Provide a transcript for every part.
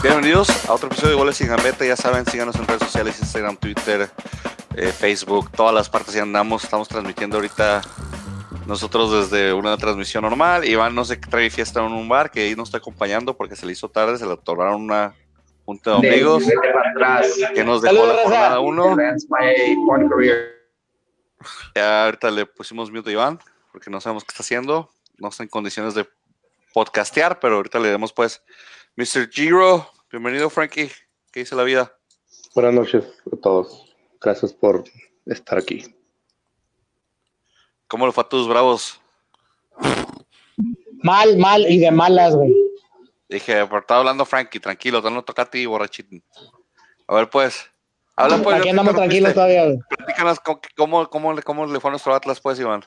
Bienvenidos a otro episodio de Goles sin Gambeta. Ya saben, síganos en redes sociales, Instagram, Twitter, eh, Facebook, todas las partes ya andamos. Estamos transmitiendo ahorita nosotros desde una transmisión normal. Iván no qué trae fiesta en un bar, que ahí nos está acompañando porque se le hizo tarde, se le otorgaron una junta de amigos que nos dejó la jornada uno. Ya ahorita le pusimos mute a Iván porque no sabemos qué está haciendo. No está en condiciones de podcastear, pero ahorita le demos pues Mr. Giro. Bienvenido, Frankie. ¿Qué dice la vida? Buenas noches a todos. Gracias por estar aquí. ¿Cómo le fue a tus bravos? Mal, mal y de malas, güey. Dije, pero estaba hablando Frankie, tranquilo, no toca a ti, borrachito. A ver, pues. Habla, pues. Aquí andamos tranquilos todavía, güey. Platícanos cómo, cómo, cómo, le fue a nuestro Atlas, pues, Iván.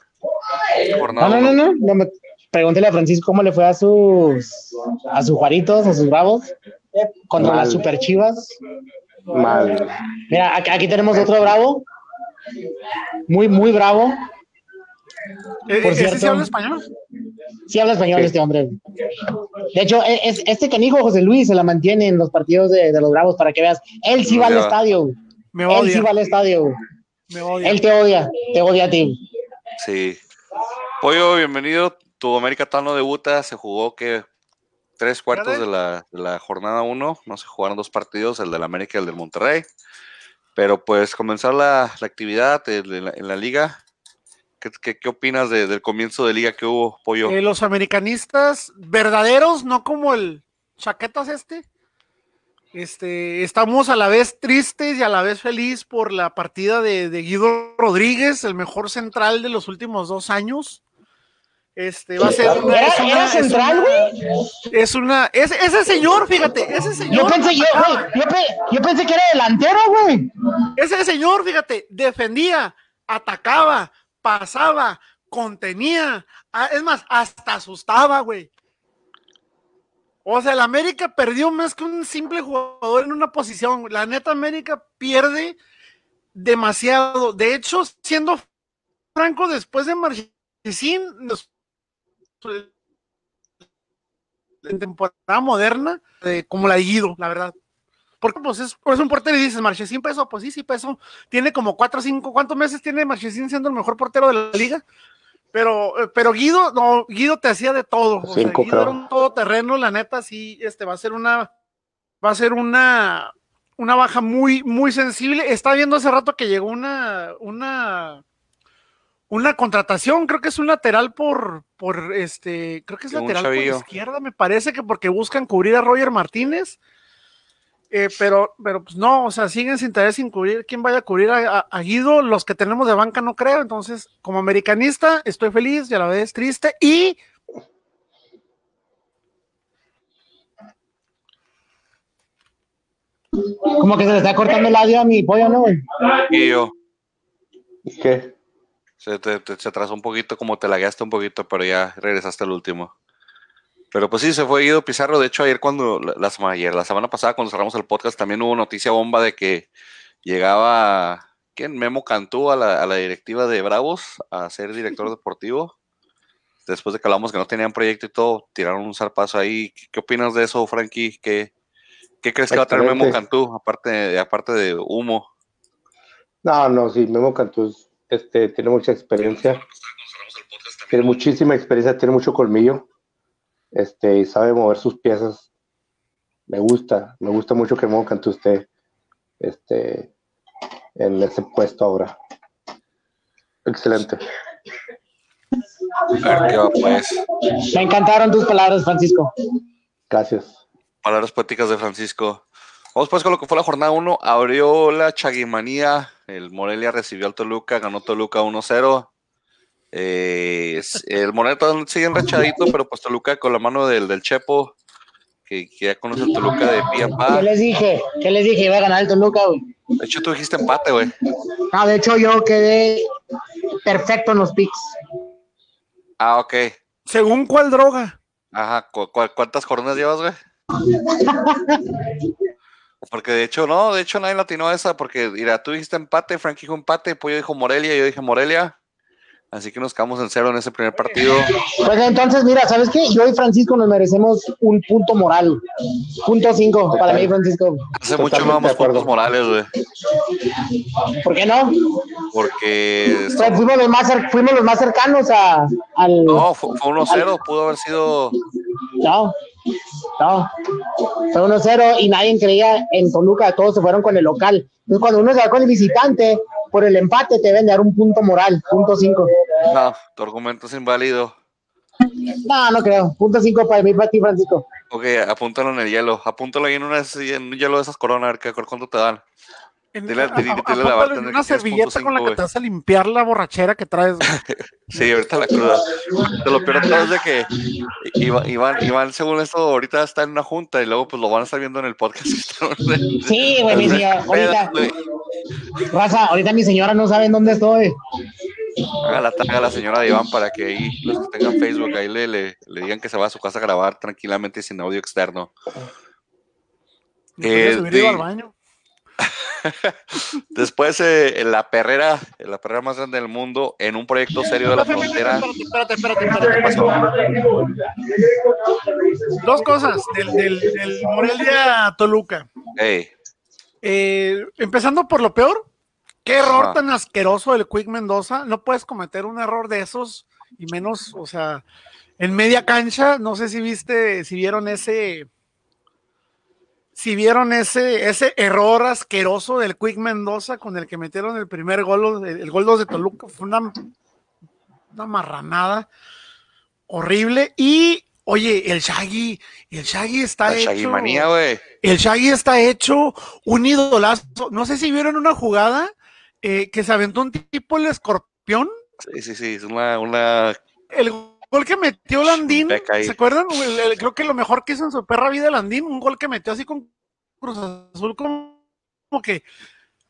No, no, no, no, no. me, pregúntele a Francisco cómo le fue a sus a sus Juaritos, a sus Bravos, contra Mal. las Super Chivas. Mal. Mira, aquí, tenemos otro Bravo. Muy, muy bravo. ¿E- Por ¿Ese cierto. sí habla español? Sí habla español Sí. este hombre. De hecho, e- es, este canijo José Luis se la mantiene en los partidos de, de los Bravos para que veas. Él sí va al estadio. Me Él sí odia, va al estadio. me odia. Él te odia. Te odia a ti. Sí. Pollo, bienvenido. Tu América Tano debuta. Se jugó que tres cuartos de la, de la jornada uno. No se jugaron dos partidos, el del América y el del Monterrey. Pero pues comenzar la, la actividad en la, en la liga. ¿Qué, qué, qué opinas de- del comienzo de liga que hubo, Pollo? Eh, los americanistas verdaderos, no como el chaquetas este. Este, estamos a la vez tristes y a la vez feliz por la partida de, de Guido Rodríguez, el mejor central de los últimos dos años. Este va a ser una, ¿Era, es una- era es central, güey? Es una, es- ese señor, fíjate, ese Yo señor, pensé, yo, güey, yo, pe- yo pensé que era delantero, güey. ese señor, fíjate, defendía, atacaba, pasaba, contenía, es más, hasta asustaba, güey. O sea, el América perdió más que un simple jugador en una posición. La neta, América pierde demasiado. De hecho, siendo franco, después de Marchesín, nos- en temporada moderna, eh, como la de Guido, la verdad. Porque pues es, pues, un portero y dices, Marchesín pesó, pues sí, sí pesó. Tiene como cuatro o cinco, ¿cuántos meses tiene Marchesín siendo el mejor portero de la liga? Pero, eh, pero Guido, no, Guido te hacía de todo. O sea, Guido era un todoterreno, la neta, sí, este va a ser una, va a ser una, una baja muy, muy sensible. Estaba viendo hace rato que llegó una, una, una contratación, creo que es un lateral por, por este, creo que es lateral por izquierda, me parece que porque buscan cubrir a Roger Martínez. Eh, pero, pero pues no, o sea, siguen sin interés sin cubrir. ¿Quién vaya a cubrir a, a- a Guido? Los que tenemos de banca no creo. Entonces, como americanista, estoy feliz y a la vez triste. Y Como que se le está cortando el audio a mi pollo, ¿no? Y yo, ¿Qué? Se, te, te- se atrasó un poquito, como te lagueaste un poquito, pero ya regresaste al último. Pero pues sí, se fue Guido Pizarro. De hecho, ayer cuando, la, la sema- ayer, la semana pasada, cuando cerramos el podcast, también hubo noticia bomba de que llegaba, ¿quién? Memo Cantú a la, a la directiva de Bravos a ser director deportivo. Después de que hablamos que no tenían proyecto y todo, tiraron un zarpazo ahí. ¿Qué, qué opinas de eso, Frankie? ¿Qué, qué crees que va a traer Memo. Cantú, aparte, aparte de humo? No, no, sí, Memo Cantú este, tiene mucha experiencia, tiene muchísima experiencia, tiene mucho colmillo, este, y sabe mover sus piezas. Me gusta, me gusta mucho que Cantú esté este, en ese puesto ahora. Excelente. A ver qué va, pues. Me encantaron tus palabras, Francisco. Gracias. Palabras poéticas de Francisco. Vamos pues con lo que fue la jornada 1. Abrió la Chaguimanía. El Morelia recibió al Toluca, ganó Toluca 1-0. Eh, el Morelia todavía sigue enrachadito, pero pues Toluca con la mano del, del Chepo, que, que ya conoce el Toluca de pie a ¿Qué les dije? ¿Qué les dije? Iba a ganar el Toluca, güey. De hecho, tú dijiste empate, güey. No, de hecho, yo quedé perfecto en los picks. Ah, ok. según cuál droga. Ajá, ¿cu- cu- cuántas jornadas llevas, güey? Porque de hecho, no, de hecho nadie latinó esa, porque mira, tú dijiste empate, Frank dijo empate, Pollo dijo Morelia, yo dije Morelia. Así que nos quedamos en cero en ese primer partido. Pues entonces, mira, ¿sabes qué? Yo y Francisco nos merecemos un punto moral. Punto cinco para mí, Francisco. Hace mucho no damos puntos morales, güey. ¿Por qué no? Porque. Fuimos, los más, fuimos los más cercanos a, al. No, fue, 1-0, pudo haber sido. No, no. Fue 1-0 y nadie creía en Toluca, todos se fueron con el local. Entonces, cuando uno se va con el visitante, por el empate te deben dar un punto moral, punto 5. No, tu argumento es inválido. No, no creo. Punto 5 para mí, para ti, Francisco. Ok, apúntalo en el hielo. Apúntalo ahí en, una, en un hielo de esas coronas, a ver qué, cuánto te dan. En, la una servilleta con la que te vas a limpiar la borrachera que traes. sí, ahorita la cruda. Te lo peor es de que Iván, Iván, según esto, ahorita está en una junta y luego pues lo van a estar viendo en el podcast. sí, güey, mi señora, ahorita. Raza, ahorita mi señora no sabe en dónde estoy. Haga la taga a la señora de Iván para que ahí los que tengan Facebook ahí le, le, le digan que se va a su casa a grabar tranquilamente sin audio externo. Eh, de, al baño. Después, eh, en la perrera, en la perrera más grande del mundo, en un proyecto serio de la frontera. Espérate, espérate, espérate, Dos cosas del, del, del Morelia Toluca. Eh, empezando por lo peor, qué error tan asqueroso del Quick Mendoza. No puedes cometer un error de esos, y menos, o sea, en media cancha. No sé si viste, si vieron ese si vieron ese, ese error asqueroso del Quick Mendoza con el que metieron el primer gol, el, gol 2 de Toluca, fue una, una marranada horrible. Y oye, el Shaggy, el Shaggy está hecho. El Shaggy está hecho un idolazo. No sé si vieron una jugada eh, que se aventó un tipo el escorpión. Sí, sí, sí, es una, una... El gol que metió Landín, ¿se acuerdan? creo que lo mejor que hizo en su perra vida Landín, un gol que metió así con Cruz Azul como, que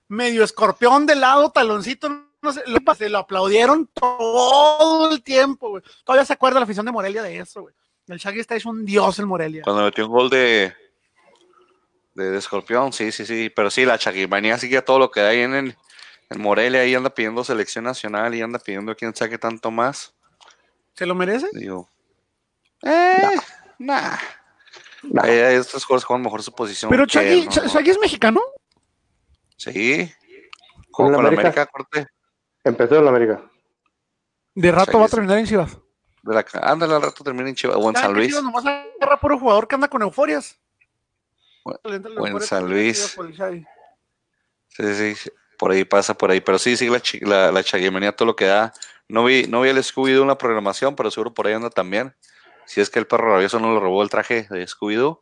medio escorpión de lado, taloncito, no sé, se lo aplaudieron todo el tiempo, güey. Todavía se acuerda la afición de Morelia de eso, güey. El Shaggy está hecho un dios en Morelia. Cuando metió un gol de, de, escorpión, sí, sí, sí, pero sí, la Chaguimanía sigue todo lo que hay en el en Morelia, ahí anda pidiendo selección nacional y anda pidiendo quién saque tanto más. ¿Se lo merece? Digo, eh, nah. Eh, estos jugadores juegan mejor su posición. Pero Chagui, es mexicano. Sí. con, la América, corte. Empezó en la América. De rato va a terminar en Chivas. De la, ándale, al rato termina en Chivas o en San Luis. Chivas nomás agarra puro jugador que anda con euforias. O, en San Luis. Sí, sí, por ahí pasa, por ahí. Pero sí, sí, la, la, la todo lo que da. No vi, no vi el Scooby-Doo en la programación, pero seguro por ahí anda también. Si es que el perro rabioso no le robó el traje de Scooby-Doo,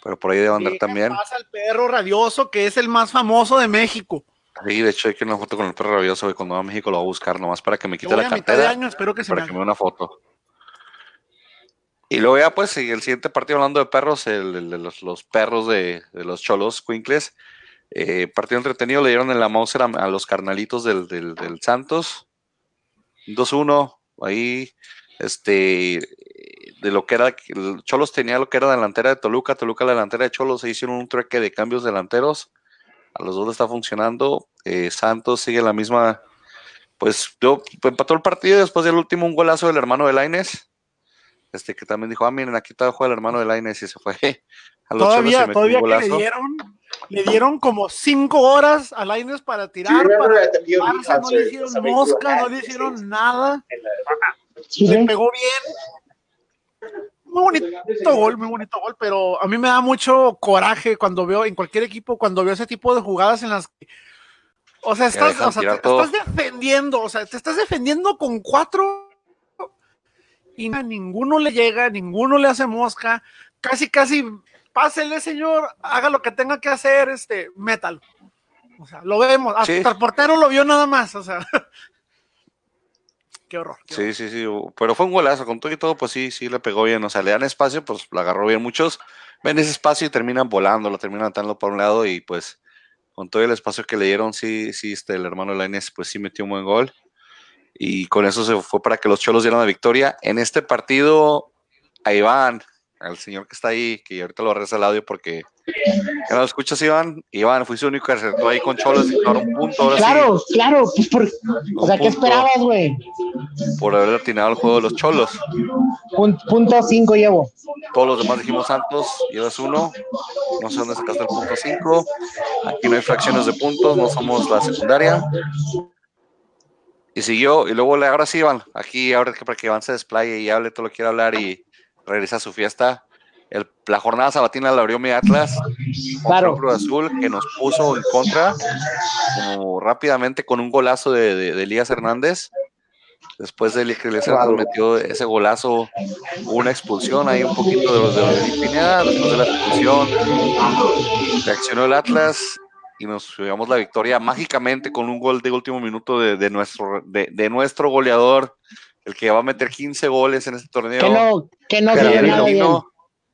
pero por ahí debe andar también. pasa el perro rabioso, que es el más famoso de México? Sí, de hecho hay que una foto con el perro rabioso y cuando va a México lo va a buscar nomás para que me quite la cartera. año, espero que se para que me dé una foto. Y luego ya pues el siguiente partido hablando de perros, el, de los, perros de, los cholos, Quinkles. Eh, partido entretenido, le dieron en la Mauser a, los carnalitos del, del, del Santos. 2-1, ahí este de lo que era, Cholos tenía lo que era delantera de Toluca, Toluca la delantera de Cholos, se hicieron un trueque de cambios delanteros, a los dos le está funcionando, eh, Santos sigue la misma, pues yo empató el partido después del último un golazo del hermano de Laines, este que también dijo, ah miren aquí está el hermano de Laines y se fue a los todavía, todavía que le dieron, le dieron como cinco horas a Laines para tirar, para no le hicieron mosca, no le hicieron nada, le pegó bien, muy bonito gol, muy bonito gol, pero a mí me da mucho coraje cuando veo en cualquier equipo, cuando veo ese tipo de jugadas en las que, o sea, estás, o sea, te, estás defendiendo, o sea, te estás defendiendo con cuatro y a ninguno le llega, ninguno le hace mosca, casi, casi, pásele, señor, haga lo que tenga que hacer, este, métalo. O sea, lo vemos, hasta el portero lo vio nada más, o sea, qué horror. sí, sí, sí, pero fue un golazo, con todo y todo, pues sí, sí le pegó bien, o sea, le dan espacio, pues lo agarró bien. Muchos ven ese espacio y terminan volando, lo terminan atando por un lado y pues con todo el espacio que le dieron, sí, sí, este, el hermano Lainez, pues sí metió un buen gol. Y con eso se fue para que los Cholos dieran la victoria. En este partido, ahí van, al señor que está ahí, que ahorita lo regresa el audio porque ¿Ya lo escuchas, Iván? Iván, fuiste el único que acertó ahí con Cholos y un punto. Ahora claro, sí, claro. Pues por, o sea, ¿qué esperabas, güey? por haber atinado el juego de los Cholos. Pun- Punto cinco llevo. Todos los demás dijimos Santos, llevas uno. No sé dónde sacaste el punto 5. Aquí no hay fracciones de puntos, no somos la secundaria. Y siguió, y luego ahora sí, Iván, aquí ahora que para que Iván se desplaye y hable todo lo que quiera hablar y regresa a su fiesta. El- la jornada sabatina la abrió mi Atlas Claro. Cruz Azul que nos puso en contra como rápidamente con un golazo de, de, de Elías Hernández. Después de que Claro. metió ese golazo, una expulsión ahí un poquito de los de Pineda. Después de la expulsión, reaccionó el Atlas y nos llevamos la victoria mágicamente con un gol de último minuto de, de nuestro, de, de nuestro goleador, el que va a meter 15 goles en este torneo. Que no, que no se ve nada bien.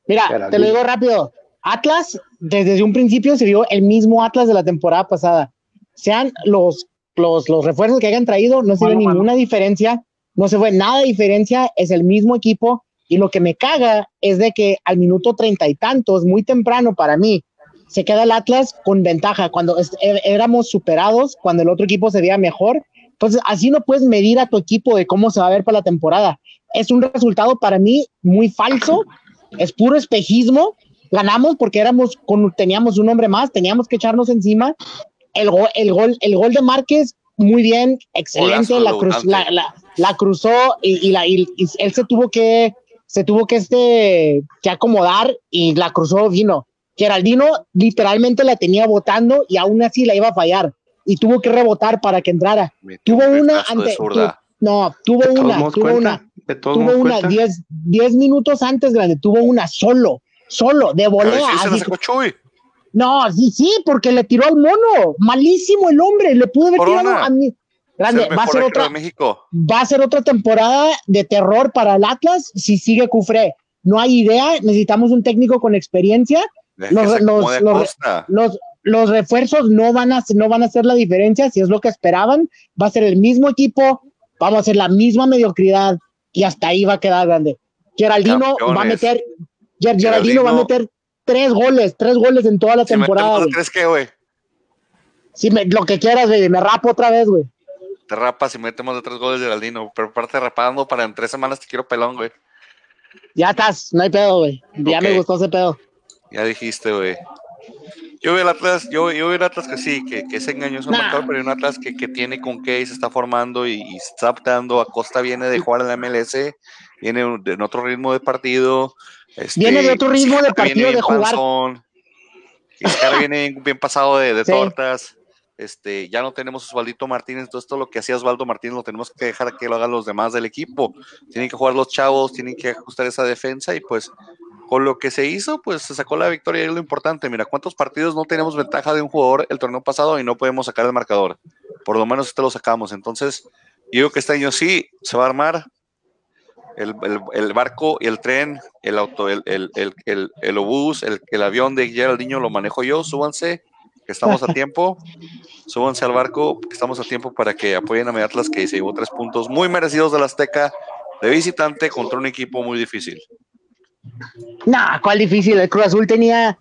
Mira, te lo digo rápido. Atlas, desde un principio se vio el mismo Atlas de la temporada pasada. Sean los, los, los refuerzos que hayan traído, no se ve Mano, mano. ninguna diferencia, no se ve nada de diferencia, es el mismo equipo. Y lo que me caga es de que al minuto treinta y tantos, muy temprano para mí, se queda el Atlas con ventaja cuando es- é- éramos superados, cuando el otro equipo se veía mejor. Entonces, así no puedes medir a tu equipo de cómo se va a ver para la temporada. Es un resultado para mí muy falso, es puro espejismo. Ganamos porque éramos con, teníamos un hombre más, teníamos que echarnos encima. El, go- el, gol, el gol de Márquez, muy bien, excelente, la, cruz, la, la- la cruzó y, y la, y- y él se tuvo que, se tuvo que, este, que acomodar y la cruzó vino. Geraldino literalmente la tenía botando y aún así la iba a fallar y tuvo que rebotar para que entrara. Tuvo un una ante, tu- no, tuvo ¿De todos una, tuvo cuenta? una, ¿De tuvo una cuenta? 10 10 minutos antes, grande, tuvo una solo, solo, de volea. sí así- sacó Chuy. no, sí, sí, porque le tiró al mono. Malísimo el hombre, le pudo haber Corona. tirado a mí. Grande, va a ser otra, México. va a ser otra temporada de terror para el Atlas si sigue Cufré. No hay idea, necesitamos un técnico con experiencia. Los- los- los-. Los, los refuerzos no van, a, no van a hacer la diferencia si es lo que esperaban. Va a ser el mismo equipo, vamos a hacer la misma mediocridad y hasta ahí va a quedar grande. Geraldino va a meter, Ger- Geraldino va a meter tres goles, tres goles en toda la Si temporada. güey. tres, ¿qué, güey? Si me- lo que quieras, baby, me rapo otra vez, güey. Te rapas y metemos de tres goles Geraldino. Pero aparte rapando para en tres semanas te quiero pelón, güey. Ya estás, no hay pedo, güey. Ya me gustó ese pedo. Ya dijiste, güey. Yo veo el Atlas, yo, yo veo el Atlas que sí, que, que es engañoso Nah. marcador, pero hay un Atlas que, que tiene con qué y se está formando y, y se está adaptando. Acosta viene de jugar en la MLS, viene en otro ritmo de partido. este, Viene de otro ritmo de partido, de jugar. panzón, viene bien, pasado de, de Sí. tortas. Este, ya no tenemos Osvaldito Martínez, entonces todo lo que hacía Osvaldo Martínez lo tenemos que dejar que lo hagan los demás del equipo. Tienen que jugar los chavos, tienen que ajustar esa defensa y pues con lo que se hizo, pues se sacó la victoria y es lo importante. Mira, ¿cuántos partidos no teníamos ventaja de un jugador el torneo pasado y no podemos sacar el marcador? Por lo menos este lo sacamos. Entonces, yo digo que este año sí se va a armar el, el- el barco y el tren, el auto, el, el, el, el, el obús, el, el avión de Geraldinho lo manejo yo. Súbanse, que estamos a tiempo. Súbanse al barco, que estamos a tiempo para que apoyen a mi Atlas, que se llevó tres puntos muy merecidos de la Azteca de visitante contra un equipo muy difícil. Nah, cuál difícil. El Cruz Azul tenía.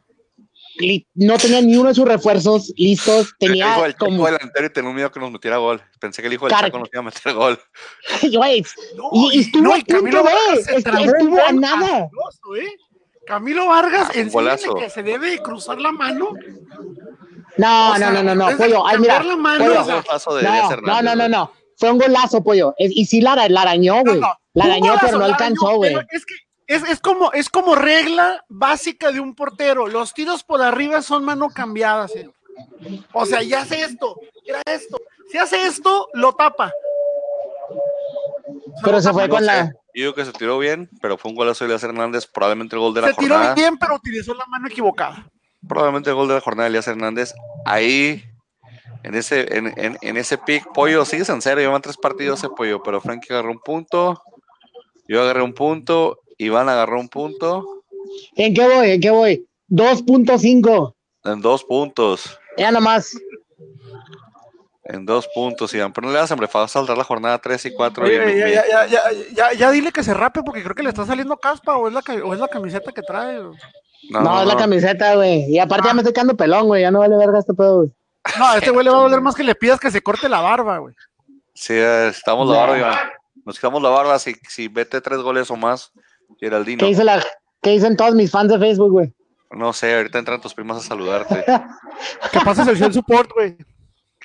No tenía ni uno de sus refuerzos listos. El hijo Tenía del como. Delantero y tenía miedo que nos metiera gol. Pensé que el hijo del Car- Chaco nos iba a meter gol. Güey, No, y, y estuvo no, a punto de. un Estuvo a nada. ¿eh? Camilo Vargas, Ah, en golazo. que se debe cruzar la mano. No, O sea, no, no, no, no, pollo. Ay, mira. la mano, pollo, o sea, No, no, no, no. Fue un golazo, pollo. Es- Y sí la, la arañó, güey. No, no, La arañó, golazo, pero no alcanzó, güey. Es que es, es como, es como regla básica de un portero. Los tiros por arriba son mano cambiada, señor. O sea, ya hace esto, era esto. Si hace esto, lo tapa. Pero se fue con la. Yo digo que se tiró bien, pero fue un golazo de Elías Hernández, probablemente el gol de la Se tiró jornada. bien, pero utilizó la mano equivocada. Probablemente el gol de la jornada de Elías Hernández. Ahí, en ese, en, en, en ese pick, pollo, sigues en cero, llevan tres partidos ese pollo, pero Frankie agarró un punto, yo agarré un punto, Iván agarró un punto, ¿En qué voy? ¿En qué voy? 2.5. en dos puntos. Ya nomás. En dos puntos, Iván. Pero no le das hambre, va a saldar la jornada 3 y 4. Oye, ya, ya, ya, ya, ya, ya dile que se rape porque creo que le está saliendo caspa o es la, ca- o es la camiseta que trae. No, es la camiseta, güey. Y aparte ya me estoy quedando pelón, güey. Ya no vale verga este pedo, güey. No, a este güey le va a doler más que le pidas que se corte la barba, güey. Sí, estamos la barba, Iván. Nos quitamos la barba si, si vete tres goles o más, Geraldino. ¿Qué, dice la, ¿Qué dicen todos mis fans de Facebook, güey? No sé, ahorita entran tus primas a saludarte. que pases el show support, güey.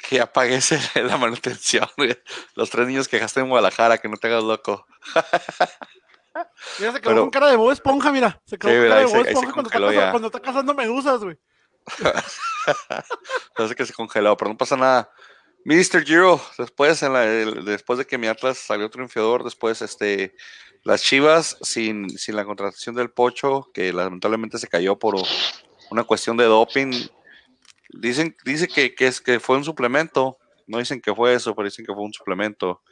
Que apagues la manutención, güey. Los tres niños que dejaste en Guadalajara, que no te hagas loco. Mira, se quedó con cara de Bob Esponja, mira. Se quedó con cara de Bob Esponja cuando está, cuando está, cazando medusas, güey. Parece que se congeló, pero no pasa nada. Mr. Giro, después, en la, después de que mi Atlas salió triunfador, después este, las Chivas, sin, sin la contratación del Pocho, que lamentablemente se cayó por una cuestión de doping, dicen dice que, que, es, que fue un suplemento, no dicen que fue eso, pero dicen que fue un suplemento.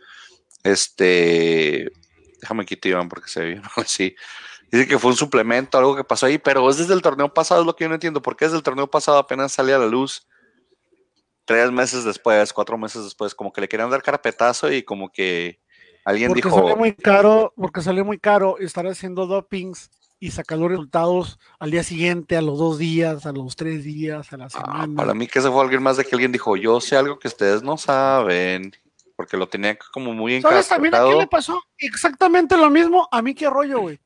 Este, déjame quitar Iván porque se ve así. Dice que fue un suplemento, algo que pasó ahí, pero es desde el torneo pasado, es lo que yo no entiendo, porque desde el torneo pasado apenas salía a la luz tres meses después, cuatro meses después, como que le querían dar carpetazo y como que alguien porque dijo. Salió muy caro, porque salió muy caro estar haciendo dopings y sacar los resultados al día siguiente, a los dos días, a los tres días, a la ah, semana. para mí que se fue alguien más de que alguien dijo, yo sé algo que ustedes no saben, porque lo tenía como muy encarcelado. ¿Sabes también a quién le pasó? Exactamente lo mismo a mí que rollo, güey.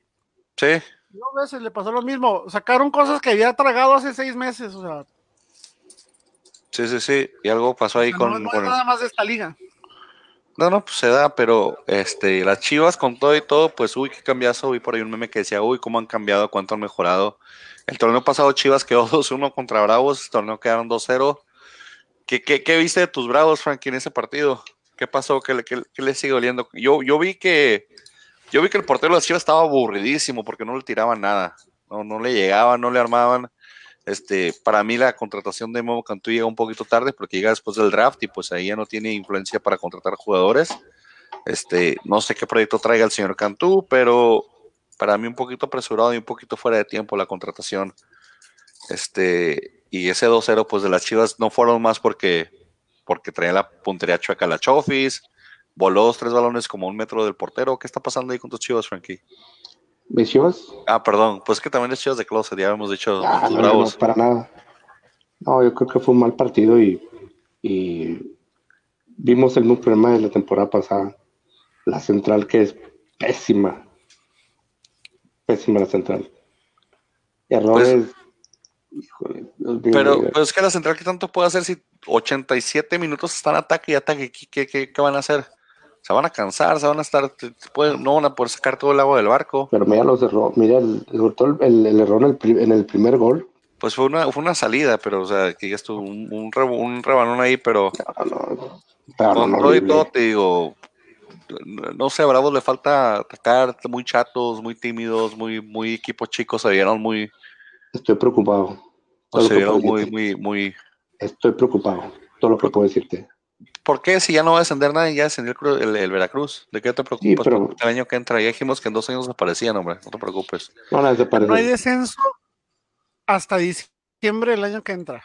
Sí. Dos veces le pasó lo mismo. Sacaron cosas que había tragado hace seis meses, o sea. Sí, sí, sí. Y algo pasó ahí con. No, nada más de esta liga. No, no, pues se da, pero este, las chivas con todo y todo, pues uy, qué cambiazo. Vi por ahí un meme que decía, uy, cómo han cambiado, cuánto han mejorado. El torneo pasado Chivas quedó 2-1 contra Bravos, el torneo quedaron 2-0. ¿Qué, ¿Qué, qué, viste de tus Bravos, Frankie, en ese partido? ¿Qué pasó? ¿Qué, qué, qué le sigue oliendo? Yo, yo vi que yo vi que el portero de las Chivas estaba aburridísimo porque no le tiraban nada. No, no le llegaban, no le armaban. Este, para mí la contratación de Memo Cantú llega un poquito tarde porque llega después del draft y pues ahí ya no tiene influencia para contratar jugadores. Este, no sé qué proyecto traiga el señor Cantú, pero para mí un poquito apresurado y un poquito fuera de tiempo la contratación. Este, y ese 2-0 pues de las Chivas no fueron más porque porque traía la puntería chueca la Chofis, voló dos, tres balones como un metro del portero. ¿Qué está pasando ahí con tus chivas, Frankie? ¿Mis chivas? Ah, perdón, pues que también es chivas de closet, ya hemos dicho. Ah, no, para nada. No, yo creo que fue un mal partido y, vimos el mismo problema de la temporada pasada. La central que es pésima. Pésima la central. Errores. Pues, pero pues es que la central, ¿qué tanto puede hacer si 87 minutos están ataque y ataque? ¿Qué, qué, qué van a hacer? Se van a cansar, se van a estar, no van a poder sacar todo el agua del barco. Pero mira los errores, mira el, el, el, error en el, primer gol. Pues fue una, fue una salida, pero o sea, que ya estuvo un, un, rebanón ahí, pero, con todo y todo te digo, no sé, a Bravos le falta atacar, muy chatos, muy tímidos, muy, muy equipos chicos, se vieron muy... Estoy preocupado. se vieron muy, muy, muy... Estoy preocupado, todo lo que puedo decirte. ¿Por qué? Si ya no va a descender nadie, ya descendió el, el, Veracruz. ¿De qué te preocupas? El año que entra, ya dijimos que en dos años desaparecían, hombre. No te preocupes. No, no hay descenso hasta diciembre del año que entra.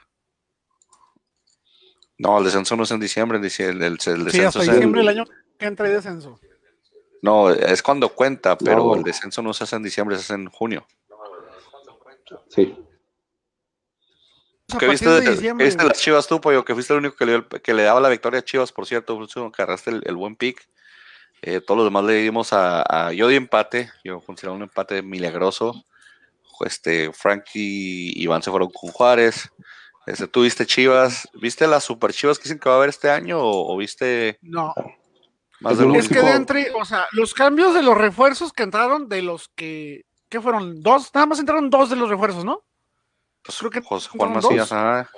No, el descenso no es en diciembre. El, el, el descenso sí, hasta diciembre del año que entra hay descenso. No, es cuando cuenta, pero el descenso no se hace en diciembre, se hace en junio. Sí. ¿Qué viste, de, las Chivas tú, Pollo? Que fuiste el único que le, que le daba la victoria a Chivas, por cierto. Que agarraste el, buen pick. Eh, todos los demás le dimos a, a, Yo di empate. Yo considero un empate milagroso. Este, Frankie y Iván se fueron con Juárez. Este, ¿Tú viste Chivas? ¿Viste las super Chivas que dicen que va a haber este año? ¿O, viste.? No. Más de es que de entre, o sea, los cambios de los refuerzos que entraron, de los que. ¿Qué fueron? Dos, nada más entraron dos de los refuerzos, ¿no? Pues creo que Juan Macías, ah.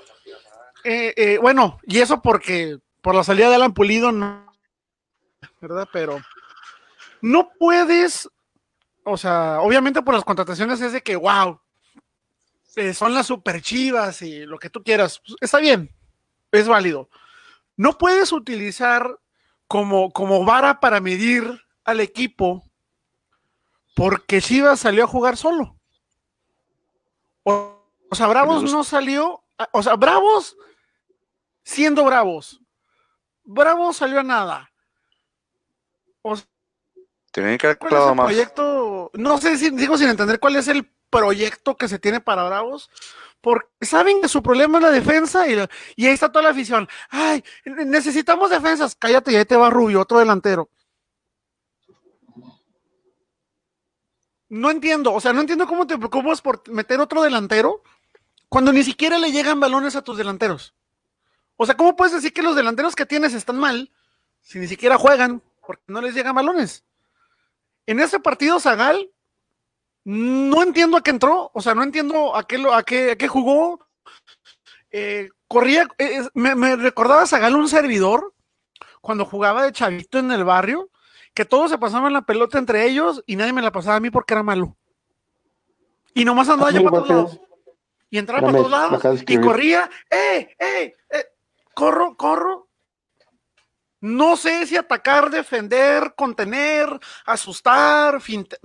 eh, eh, bueno, y eso porque por la salida de Alan Pulido, no, ¿verdad? Pero no puedes, o sea, obviamente por las contrataciones es de que, wow, eh, son las super chivas y lo que tú quieras, pues, está bien, es válido. No puedes utilizar como, como vara para medir al equipo porque Chivas salió a jugar solo. O, o sea, Bravos no salió, o sea, Bravos siendo Bravos. Bravos salió a nada. O Tienen que haber clavado más. Proyecto, no sé si digo sin entender cuál es el proyecto que se tiene para Bravos, porque saben que su problema es la defensa y, y ahí está toda la afición. Ay, necesitamos defensas. Cállate, y ahí te va Rubio, otro delantero. No entiendo, o sea, no entiendo cómo te preocupas por meter otro delantero cuando ni siquiera le llegan balones a tus delanteros. O sea, ¿cómo puedes decir que los delanteros que tienes están mal si ni siquiera juegan porque no les llegan balones? En ese partido, Zagal, no entiendo a qué entró, o sea, no entiendo a qué, a qué, a qué jugó. Eh, corría, eh, me, me, recordaba a Zagal un servidor cuando jugaba de chavito en el barrio, que todos se pasaban la pelota entre ellos y nadie me la pasaba a mí porque era malo. Y nomás andaba yo para todos lados. Y entraba para todos lados y corría, ¡eh, eh, eh! corro, corro. No sé si atacar, defender, contener, asustar, finte...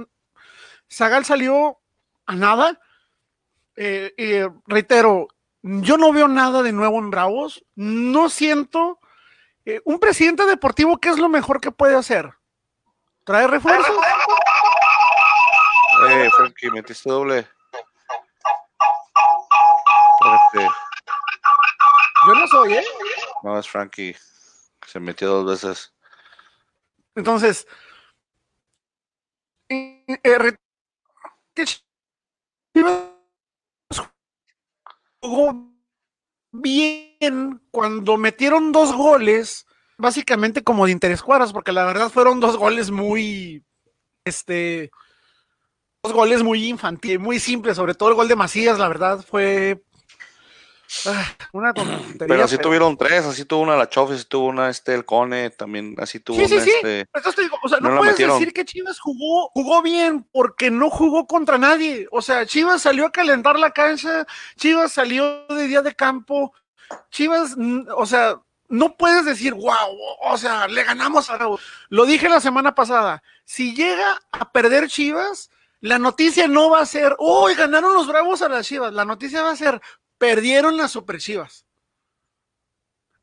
Zagal salió a nada. Eh, eh, reitero, yo no veo nada de nuevo en Bravos. No siento. Eh, un presidente deportivo, ¿qué es lo mejor que puede hacer? ¿Traer refuerzos? Eh, Frankie, metiste doble. Espérate. Yo no soy, ¿eh? No, es Frankie. Se metió dos veces. Entonces, eh, jugó bien cuando metieron dos goles, básicamente como de interés cuadras, porque la verdad fueron dos goles muy, este, dos goles muy infantiles, muy simples, sobre todo el gol de Macías, la verdad fue una tontería, pero así pero... tuvieron tres, así tuvo una la Chofi, así tuvo una este el Cone, también así tuvo sí, sí, una sí. este. Entonces te digo, o sea, no, no puedes decir que Chivas jugó, jugó bien porque no jugó contra nadie. O sea, Chivas salió a calentar la cancha, Chivas salió de día de campo, Chivas, o sea, no puedes decir, wow, o sea, le ganamos a Lo dije la semana pasada, si llega a perder Chivas, la noticia no va a ser, uy, ganaron los Bravos a las Chivas. La noticia va a ser, perdieron las superchivas.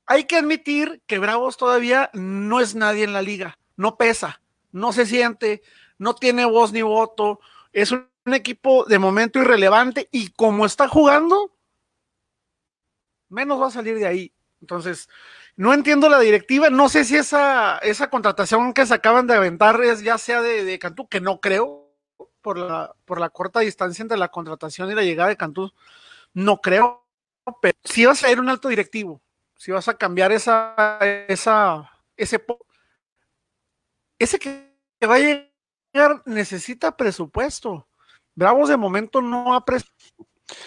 Hay que admitir que Bravos todavía no es nadie en la liga, no pesa, no se siente, no tiene voz ni voto, es un equipo de momento irrelevante y como está jugando, menos va a salir de ahí. Entonces, no entiendo la directiva, no sé si esa, esa contratación que se acaban de aventar es ya sea de, de Cantú, que no creo, por la, por la corta distancia entre la contratación y la llegada de Cantú, no creo, pero si vas a ir un alto directivo, si vas a cambiar esa, esa, ese, ese que va a llegar necesita presupuesto. Bravos de momento no ha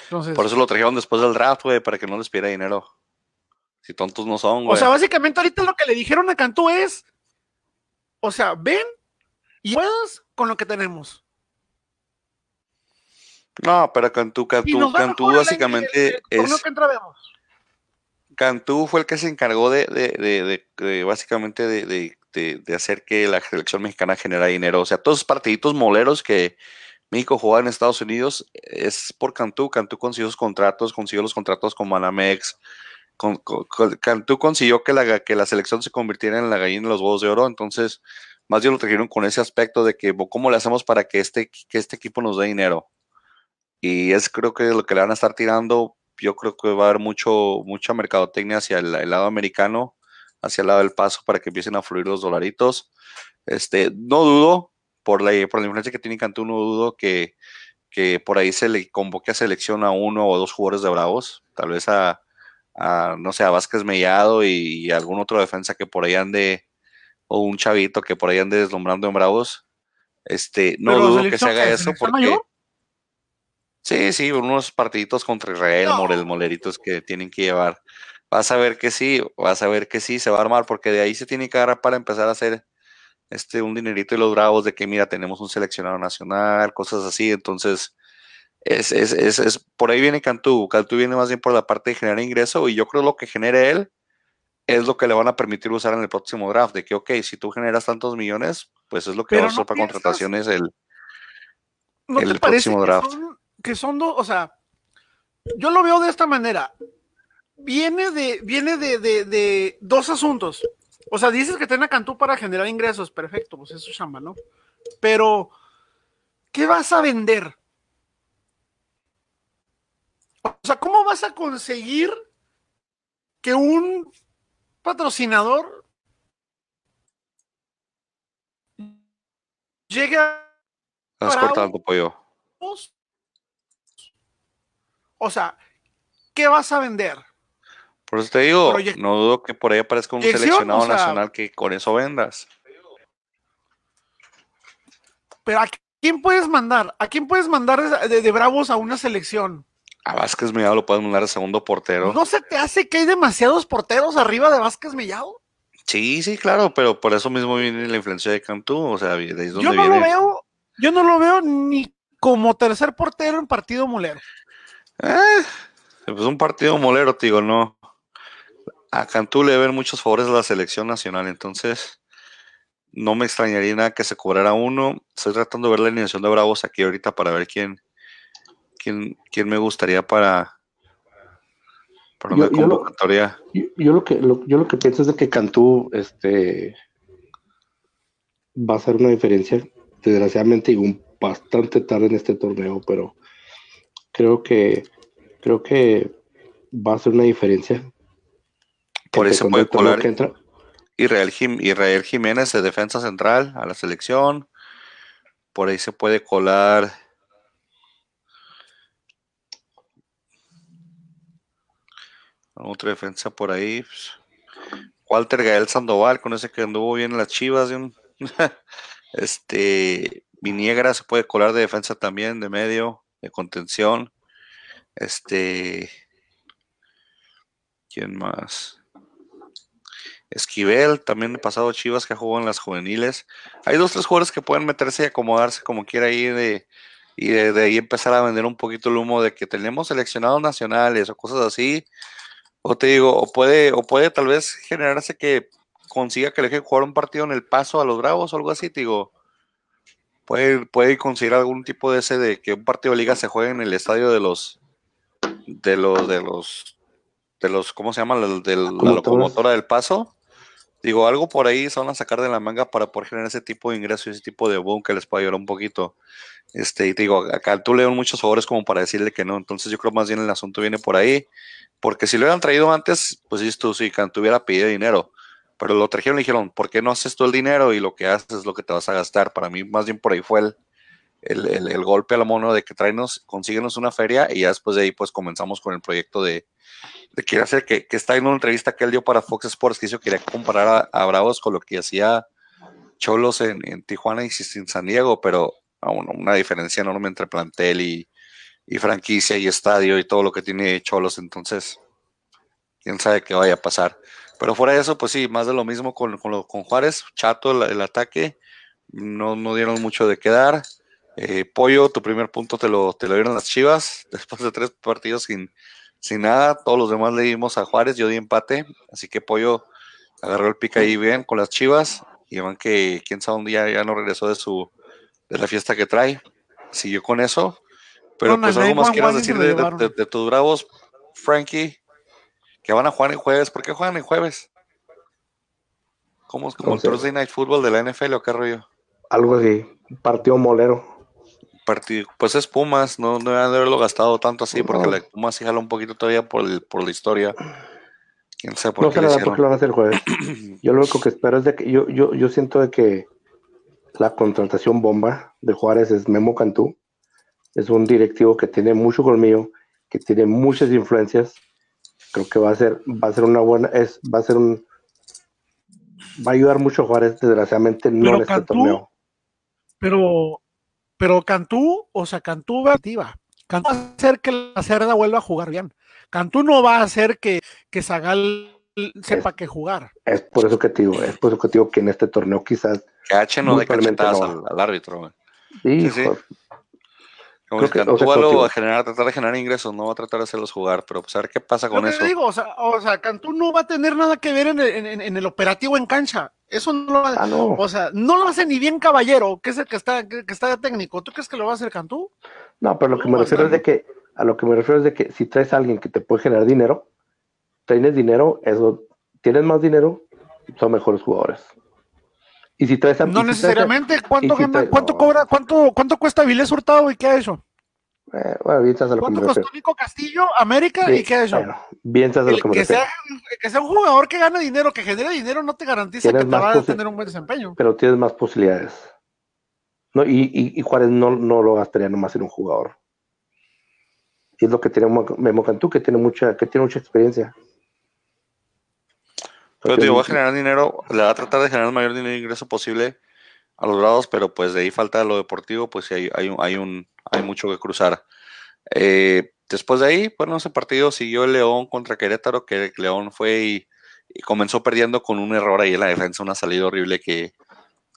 Entonces, Por eso lo trajeron después del draft, güey, para que no les pidiera dinero. Si tontos no son, güey. O sea, básicamente ahorita lo que le dijeron a Cantú es, o sea, ven y puedas con lo que tenemos. No, pero Cantú, Cantú, Cantú básicamente el, el, es. Que Cantú fue el que se encargó de, de, de, de básicamente de, hacer que la selección mexicana genera dinero. O sea, todos esos partiditos moleros que México jugaba en Estados Unidos es por Cantú. Cantú consiguió los contratos, consiguió los contratos con Manamex. Con, con, con, Cantú consiguió que la, que la selección se convirtiera en la gallina de los huevos de oro. Entonces, más bien lo trajeron con ese aspecto de que, ¿cómo le hacemos para que este, que este equipo nos dé dinero? Y es creo que lo que le van a estar tirando, yo creo que va a haber mucho, mucha mercadotecnia hacia el, el, lado americano, hacia el lado del paso para que empiecen a fluir los dolaritos. Este, no dudo, por la, por la influencia que tiene Cantú, no dudo que, que por ahí se le convoque a selección a uno o dos jugadores de Bravos, tal vez a, a no sé, a Vázquez Mellado y, y, algún otro defensa que por ahí ande, o un chavito que por ahí ande deslumbrando en Bravos. Este, no Pero dudo que se haga eso porque... Mayor? Sí, sí, unos partiditos contra Israel, no. Moleritos que tienen que llevar. Vas a ver que sí, vas a ver que sí, se va a armar, porque de ahí se tiene que agarrar para empezar a hacer este un dinerito y los bravos de que mira, tenemos un seleccionado nacional, cosas así, entonces es, es, es, es por ahí viene Cantú, Cantú viene más bien por la parte de generar ingreso y yo creo lo que genere él es lo que le van a permitir usar en el próximo draft, de que ok, si tú generas tantos millones, pues es lo que va a usar para contrataciones el, ¿No el próximo draft. Son que son dos, o sea, yo lo veo de esta manera. Viene de, viene de, de, de dos asuntos. O sea, dices que tiene a Cantú para generar ingresos, perfecto, pues eso chamba, ¿no? Pero, ¿qué vas a vender? sea, ¿cómo vas a conseguir que un patrocinador llegue a... Estás cortando, pollo. O sea, ¿qué vas a vender? Por eso te digo, no dudo que por ahí aparezca un seleccionado o sea- nacional que con eso vendas. Pero ¿a quién puedes mandar? ¿A quién puedes mandar de, Bravos a una selección? A Vázquez Mellado lo puedes mandar de segundo portero. ¿No se te hace que hay demasiados porteros arriba de Vázquez Mellado? Sí, sí, claro, pero por eso mismo viene la influencia de Cantú, o sea, de ahí es donde Yo no viene. lo veo, yo no lo veo ni como tercer portero en partido molero. Eh, pues un partido molero, te digo, no. A Cantú le deben muchos favores a la selección nacional, entonces no me extrañaría nada que se cobrara uno. Estoy tratando de ver la alineación de Bravos aquí ahorita para ver quién, quién, quién me gustaría para, para Yo- una yo lo- convocatoria. Yo, yo lo que lo, yo lo que pienso es de que Cantú este va a hacer una diferencia. Desgraciadamente llegó un- bastante tarde en este torneo, pero creo que creo que va a hacer una diferencia. Por ahí se con puede colar. Israel, Jim- Israel Jiménez de defensa central a la selección. Por ahí se puede colar. Otra defensa por ahí. pues, Walter Gael Sandoval, con ese que anduvo bien en las chivas. este. Viniegra se puede colar de defensa también, de medio, de contención. Este. ¿Quién más? Esquivel, también de pasado Chivas que jugó en las juveniles. Hay dos, tres jugadores que pueden meterse y acomodarse como quiera ahí de, y de, de ahí empezar a vender un poquito el humo de que tenemos seleccionados nacionales o cosas así. O te digo, o puede, o puede tal vez generarse que consiga que le dejen jugar un partido en el paso a los Bravos o algo así, te digo. Puede, puede conseguir algún tipo de ese de que un partido de liga se juegue en el estadio de los de los de los de los ¿cómo se llama? La- de la locomotora del paso. Digo, algo por ahí se van a sacar de la manga para poder generar ese tipo de ingreso y ese tipo de boom que les pueda ayudar un poquito. Este, y te digo, acá tú le dan muchos favores como para decirle que no. Entonces yo creo más bien el asunto viene por ahí. Porque si lo hubieran traído antes, pues tú, sí, Cantú hubiera pedido dinero. Pero lo trajeron y dijeron, ¿por qué no haces tú el dinero y lo que haces es lo que te vas a gastar? Para mí, más bien por ahí fue el, el, el- golpe a la mono de que tráenos, consíguenos una feria y ya después de ahí, pues comenzamos con el proyecto de, de quiere hacer que, que está en una entrevista que él dio para Fox Sports que hizo quería comparar a, a Bravos con lo que hacía Cholos en, en Tijuana y en San Diego, pero a una, una diferencia enorme entre plantel y, y franquicia y estadio y todo lo que tiene Cholos, entonces quién sabe qué vaya a pasar. Pero fuera de eso, pues sí, más de lo mismo con, con, lo- con Juárez, chato el, el ataque, no, no dieron mucho de quedar. Eh, Pollo, tu primer punto te lo, te lo dieron las Chivas, después de tres partidos sin, sin nada, todos los demás le dimos a Juárez, yo di empate, así que Pollo agarró el pica ahí bien con las Chivas, y van que quién sabe un día ya no regresó de su de la fiesta que trae, siguió con eso, pero Con pues algo más 911 quieras decir de, de- de- de tus bravos, Frankie, que van a jugar en jueves, ¿por qué juegan en jueves? ¿Cómo es como el No sé. Thursday Night Football de la NFL o qué rollo? Algo así, partido molero. Partido, pues es Pumas, no, no deben de haberlo gastado tanto así, porque No. la Pumas sí jala un poquito todavía por, el- por la historia. Quién sabe por No qué sé nada hicieron. por qué lo van a hacer el jueves. Yo lo único que espero es de que yo, yo, yo siento de que la contratación bomba de Juárez es Memo Cantú. Es un directivo que tiene mucho colmillo, que tiene muchas influencias. Creo que va a ser, va a ser una buena, es, va a ser un, va a ayudar mucho a Juárez, desgraciadamente no Pero en este Cantú- torneo. Pero, pero Cantú, o sea, Cantú va activa. Cantú va a hacer que la cerda vuelva a jugar bien. Cantú no va a hacer que, que Zagal sepa que jugar. Es por eso que te digo, es por eso que te digo que en este torneo quizás, Que H no de no. al, árbitro. güey. hijo, sí. Como Creo que Cantú va a generar, tratar de generar ingresos, no va a tratar de hacerlos jugar, pero pues a ver qué pasa con eso. te digo, o sea, o sea, Cantú no va a tener nada que ver en el, en- en el operativo en cancha. Eso no lo va ah, no. O sea, no lo hace ni bien Caballero, que es el que está, que, que está de técnico. ¿Tú crees que lo va a hacer Cantú? No, pero lo que No, me refiero es de que, a lo que me refiero es de que si traes a alguien que te puede generar dinero, tienes dinero, eso, tienes más dinero, son mejores jugadores. Y si traes a No traes a- necesariamente. ¿Cuánto si ¿Cuánto no. cobra? ¿Cuánto, cuánto cuesta Vilés Hurtado y qué ha hecho? Eh, bueno, bien lo que me ¿Cuánto costó Nico Castillo, América? ¿Y qué es eso? Bueno, bien que me que, refiero. sea, que sea un jugador que gane dinero, que genere dinero, no te garantiza que te va a tener un buen desempeño. Pero tienes más posibilidades. No, y, y, y Juárez no, no lo gastaría nomás en un jugador. Y es lo que tiene Mo- Memo Cantú, que tiene mucha, que tiene mucha experiencia. Pero te digo, va a generar dinero, le va a tratar de generar el mayor dinero de ingreso posible a los grados, pero pues de ahí falta lo deportivo, pues sí hay, hay, un, hay, un, hay mucho que cruzar. Eh, después de ahí, bueno, ese partido siguió el León contra Querétaro, que León fue y, y comenzó perdiendo con un error ahí en la defensa, una salida horrible que,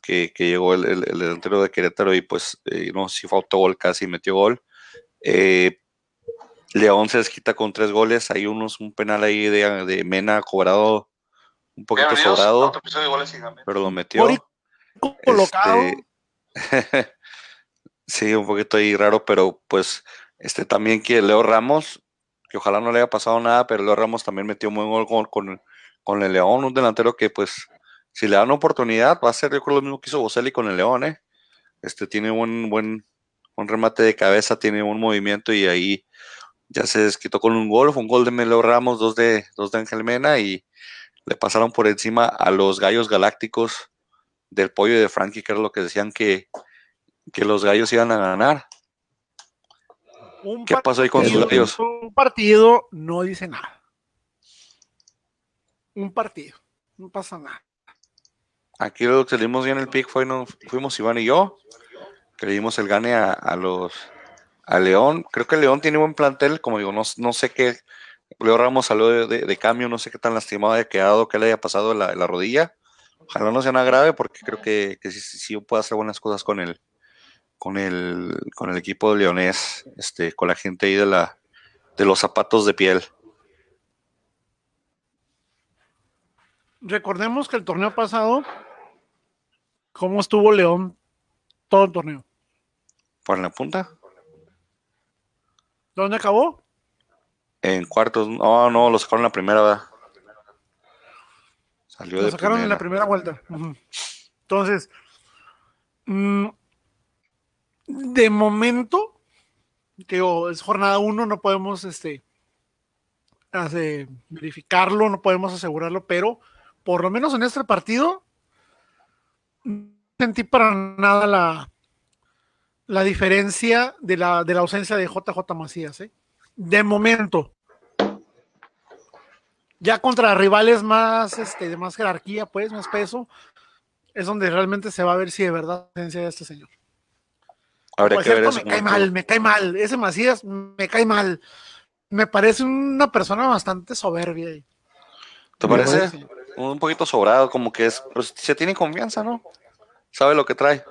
que, que llegó el, el- el delantero de Querétaro y pues eh, no sé si fue autogol, casi metió gol. Eh, León se desquita con tres goles, hay unos, un penal ahí de, de Mena cobrado un poquito Bienvenidos a sobrado, otro pero lo metió. Este, sí, un poquito ahí raro, pero pues este también que Leo Ramos, que ojalá no le haya pasado nada, pero Leo Ramos también metió un buen gol con, con, con el León, un delantero que pues si le dan una oportunidad va a ser yo creo lo mismo que hizo Boselli con el León, ¿eh? Este tiene un buen un remate de cabeza, tiene un movimiento y ahí ya se desquitó con un gol, fue un gol de Leo Ramos, dos de, dos de Ángel Mena y le pasaron por encima a los gallos galácticos del pollo y de Frankie, que era lo que decían que, que los gallos iban a ganar. un ¿Qué pasó ahí con sus gallos? Un partido no dice nada. Un partido. No pasa nada. Aquí lo que dimos bien el pick fue, no, fuimos Iván y yo, que le dimos el gane a, a los a León. Creo que León tiene buen plantel, como digo, no, no sé qué. Leo Ramos salió de, de- de cambio, no sé qué tan lastimado haya quedado, qué le haya pasado la, rodilla. Ojalá no sea nada grave, porque creo que, que sí, sí, sí puede hacer buenas cosas con el, con el, con el equipo de leonés, este, con la gente ahí de la, de los zapatos de piel. Recordemos que el torneo pasado, ¿cómo estuvo León todo el torneo? Por la punta. ¿Dónde acabó? En cuartos, no, no, lo sacaron en la primera, ¿verdad? Salió Lo de sacaron en la primera. vuelta. Entonces, mm, de momento, digo, es jornada uno, no podemos este, hace- verificarlo, no podemos asegurarlo, pero por lo menos en este partido, no sentí para nada la, la diferencia de la, de la ausencia de JJ Macías. ¿eh? De momento. Ya contra rivales más, este, de más jerarquía, pues, más peso, es donde realmente se va a ver si de verdad ausencia de este señor. Habría Por que ver cierto, eso. me cae mal, me cae mal. Ese Macías me cae mal. Me parece una persona bastante soberbia. ¿Te parece? parece. Un poquito sobrado, como que es, se tiene confianza, ¿no? Sabe lo que trae.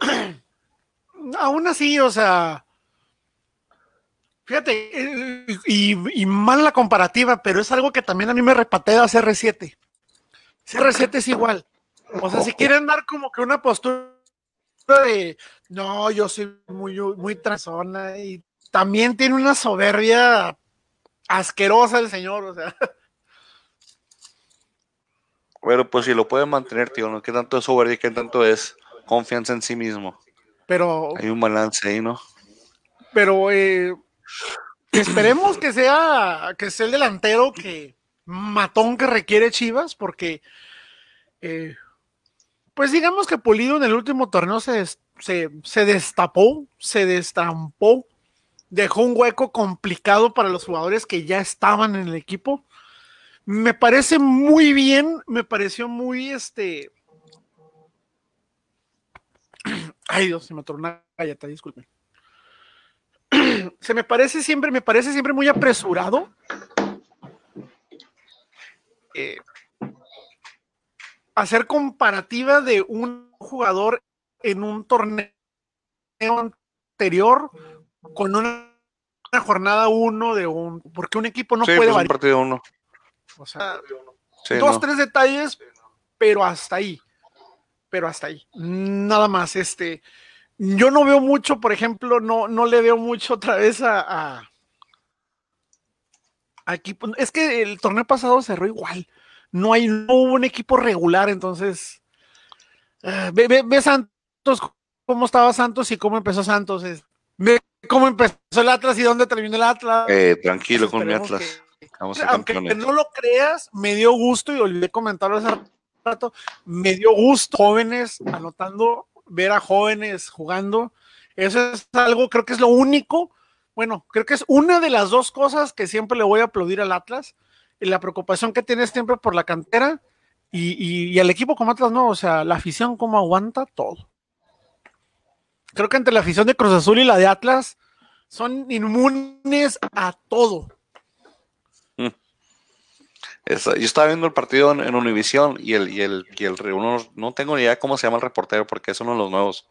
Aún así, o sea, fíjate, y, y mal la comparativa, pero es algo que también a mí me repatea CR7. CR7 es igual. O sea, si quieren dar como que una postura de, no, yo soy muy, muy transona y también tiene una soberbia asquerosa el señor, o sea. Pero pues si lo puede mantener, tío, ¿no? ¿Qué tanto es soberbia qué tanto es confianza en sí mismo? Pero, Hay un balance ahí, ¿no? pero eh, esperemos que sea, que sea el delantero que matón que requiere Chivas, porque eh, pues digamos que Pulido en el último torneo se, se, se destapó, se destampó, dejó un hueco complicado para los jugadores que ya estaban en el equipo. Me parece muy bien, me pareció muy este. Ay Dios, se me atoró una galleta, disculpen. Se me parece siempre, me parece siempre muy apresurado. eh, hacer comparativa de un jugador en un torneo anterior con una, una jornada uno de un. Porque un equipo no sí, puede pues un variar. partido uno. O sea, Sí, dos, no. tres detalles, pero hasta ahí. Pero hasta ahí. Nada más. Este. Yo no veo mucho, por ejemplo, no, no le veo mucho otra vez a, a, a equipo. Es que el torneo pasado cerró igual. No hay, no hubo un equipo regular, entonces. ah, ve, ve- ve Santos, cómo estaba Santos y cómo empezó Santos. es- me cómo empezó el Atlas y dónde terminó el Atlas. Eh, tranquilo con mi Atlas. que- Vamos a aunque campeones. no lo creas, me dio gusto y olvidé comentarlo hace rato. Me dio gusto jóvenes anotando, ver a jóvenes jugando. Eso es algo, creo que es lo único. Bueno, creo que es una de las dos cosas que siempre le voy a aplaudir al Atlas. La preocupación que tiene siempre por la cantera y, y, y al equipo como Atlas, no. O sea, la afición, cómo aguanta todo. Creo que entre la afición de Cruz Azul y la de Atlas son inmunes a todo. Es- yo estaba viendo el partido en, en Univisión y el, y el, y el uno- no tengo ni idea cómo se llama el reportero porque es uno de los nuevos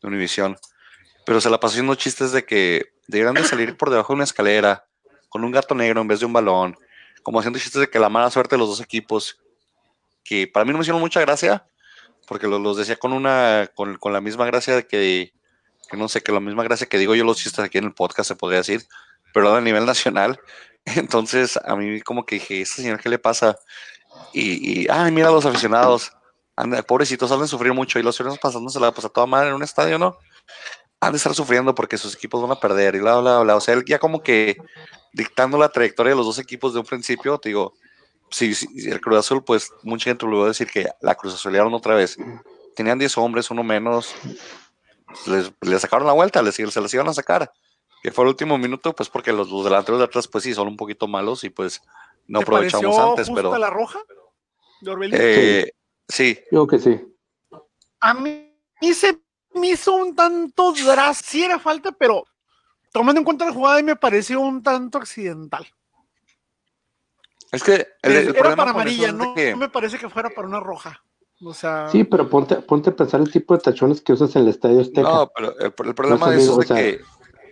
de Univisión. Pero se la pasó haciendo chistes de que deberían de salir por debajo de una escalera con un gato negro en vez de un balón. Como haciendo chistes de que la mala suerte de los dos equipos. Que para mí no me hicieron mucha gracia porque los, los decía con una con, con la misma gracia de que, que no sé, que la misma gracia que digo yo los chistes aquí en el podcast se podría decir, pero a nivel nacional. Entonces, a mí como que dije, ¿este señor qué le pasa? Y, y ay, mira a los aficionados, anda, pobrecitos, han de sufrir mucho y los aficionados pasándosela pues, a toda madre en un estadio, ¿no? Han de estar sufriendo porque sus equipos van a perder y bla, bla, bla. O sea, él ya como que dictando la trayectoria de los dos equipos de un principio, te digo, si el Cruz Azul, pues mucha gente lo va a decir que la Cruz Azulearon otra vez. Tenían 10 hombres, uno menos. Les sacaron la vuelta, les, se les iban a sacar que fue el último minuto, pues porque los, los delanteros de atrás, pues sí, son un poquito malos y pues no ¿Te aprovechamos antes, justa pero la roja? de eh, sí, Yo que sí. A mí se me hizo un tanto drástico. Sí era falta, pero tomando en cuenta la jugada, me pareció un tanto accidental. es que el, el era problema para amarilla, no, que- no me parece que fuera para una roja. O sea, Sí, pero ponte, ponte a pensar el tipo de tachones que usas en el estadio Azteca. no, pero el, el problema No de es eso es de o sea- que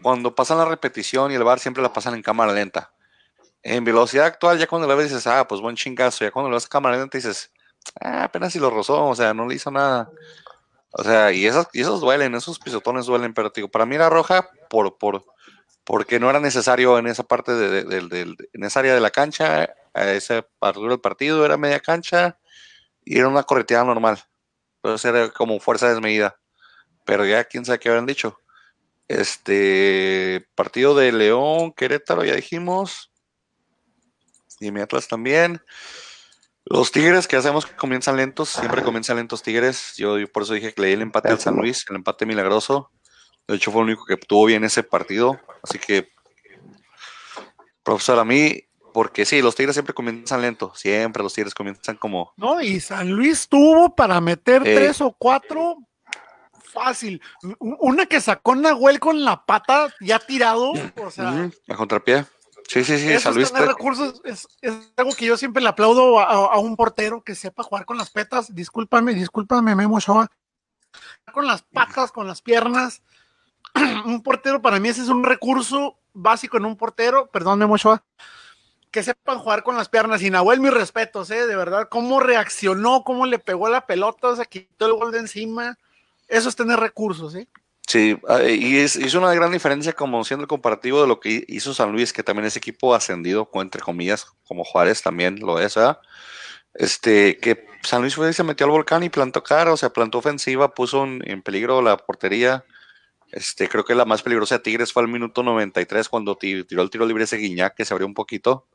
cuando pasan la repetición y el bar siempre la pasan en cámara lenta. En velocidad actual, ya cuando la ves dices, ah, pues buen chingazo. Ya cuando lo ves a cámara lenta dices, ah, apenas si lo rozó, o sea, no le hizo nada. O sea, y esos, y esos duelen, esos pisotones duelen, pero digo, para mí era roja por, por, porque no era necesario en esa parte de, de- del- en esa área de la cancha, a esa altura del partido, era media cancha y era una correteada normal. Entonces era como fuerza desmedida. Pero ya quién sabe qué habían dicho. Este partido de León, Querétaro, ya dijimos. Y mi Atlas también. Los Tigres, que hacemos que comienzan lentos, siempre comienzan lentos Tigres. Yo, yo por eso dije que le di el empate al San Luis, el empate milagroso. De hecho, fue el único que tuvo bien ese partido. Así que, profesor, a mí, porque sí, los Tigres siempre comienzan lento. Siempre los Tigres comienzan como. no, y San Luis tuvo para meter Eh. tres o cuatro fácil. Una que sacó Nahuel con la pata ya tirado, o sea, Ujú, a contrapié. Sí, sí, sí, Eso San Luis. tener te- recursos es, es algo que yo siempre le aplaudo a, un portero que sepa jugar con las petas. Discúlpame, discúlpame, Memo Ochoa. Con las patas, con las piernas. un portero para mí ese es un recurso básico en un portero. Perdón, Memo Ochoa. Que sepan jugar con las piernas. Y Nahuel, mis respetos, ¿eh? De verdad, cómo reaccionó, cómo le pegó la pelota, se quitó el gol de encima. Eso es tener recursos, ¿eh? Sí, ah, y es, hizo una gran diferencia como siendo el comparativo de lo que hizo San Luis, que también es equipo ascendido, entre comillas, como Juárez también lo es, ¿verdad? Este, que San Luis fue se metió al volcán y plantó cara, o sea, plantó ofensiva, puso en, peligro la portería. Este, creo que la más peligrosa de Tigres fue al minuto 93 cuando ti- tiró el tiro libre ese Guiñac que se abrió un poquito.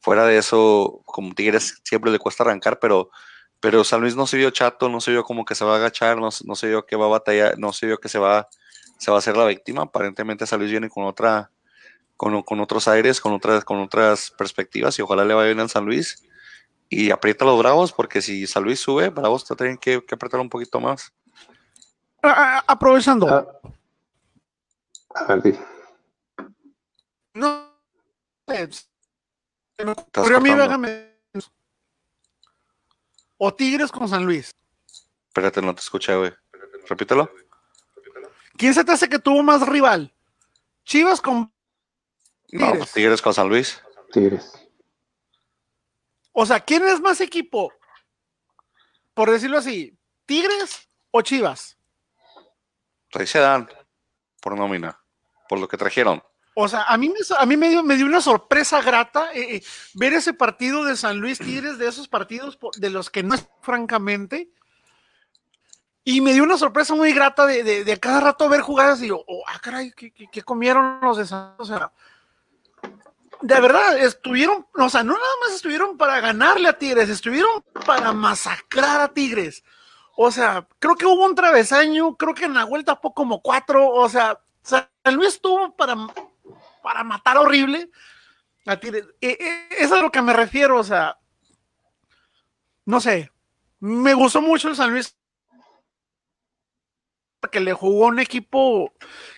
Fuera de eso, como Tigres siempre le cuesta arrancar, pero pero San Luis no se vio chato, no se vio como que se va a agachar, no, se- no se vio que va a batallar, no se vio que se va, se va a hacer la víctima. Aparentemente San Luis viene con otra, con, con otros aires, con otras, con otras perspectivas y ojalá le vaya bien al San Luis. Y aprieta a los Bravos, porque si San Luis sube, Bravos te tienen que, que apretar un poquito más. Ah, ah, aprovechando. Ah, a ver. No. eh, me ocurrió a mí, déjame. O Tigres con San Luis. Espérate, no te escuché, güey. Repítelo. ¿Quién se te hace que tuvo más rival? Chivas con. No, Tigres. pues Tigres con San Luis. Tigres. O sea, ¿quién es más equipo? Por decirlo así, ¿Tigres o Chivas? Ahí se dan por nómina, por lo que trajeron. O sea, a mí me, a mí me, dio, me dio una sorpresa grata eh, eh, ver ese partido de San Luis Tigres, de esos partidos de los que no es francamente. Y me dio una sorpresa muy grata de, de, de cada rato ver jugadas y yo, oh, ah, caray, ¿qué, qué, comieron los de Santos? O sea, de verdad, estuvieron, o sea, no nada más estuvieron para ganarle a Tigres, estuvieron para masacrar a Tigres. O sea, creo que hubo un travesaño, creo que en la vuelta fue como cuatro, o sea, San Luis estuvo para, para matar horrible a Tigres. E, e, es a lo que me refiero, o sea, no sé, me gustó mucho el San Luis que le jugó un equipo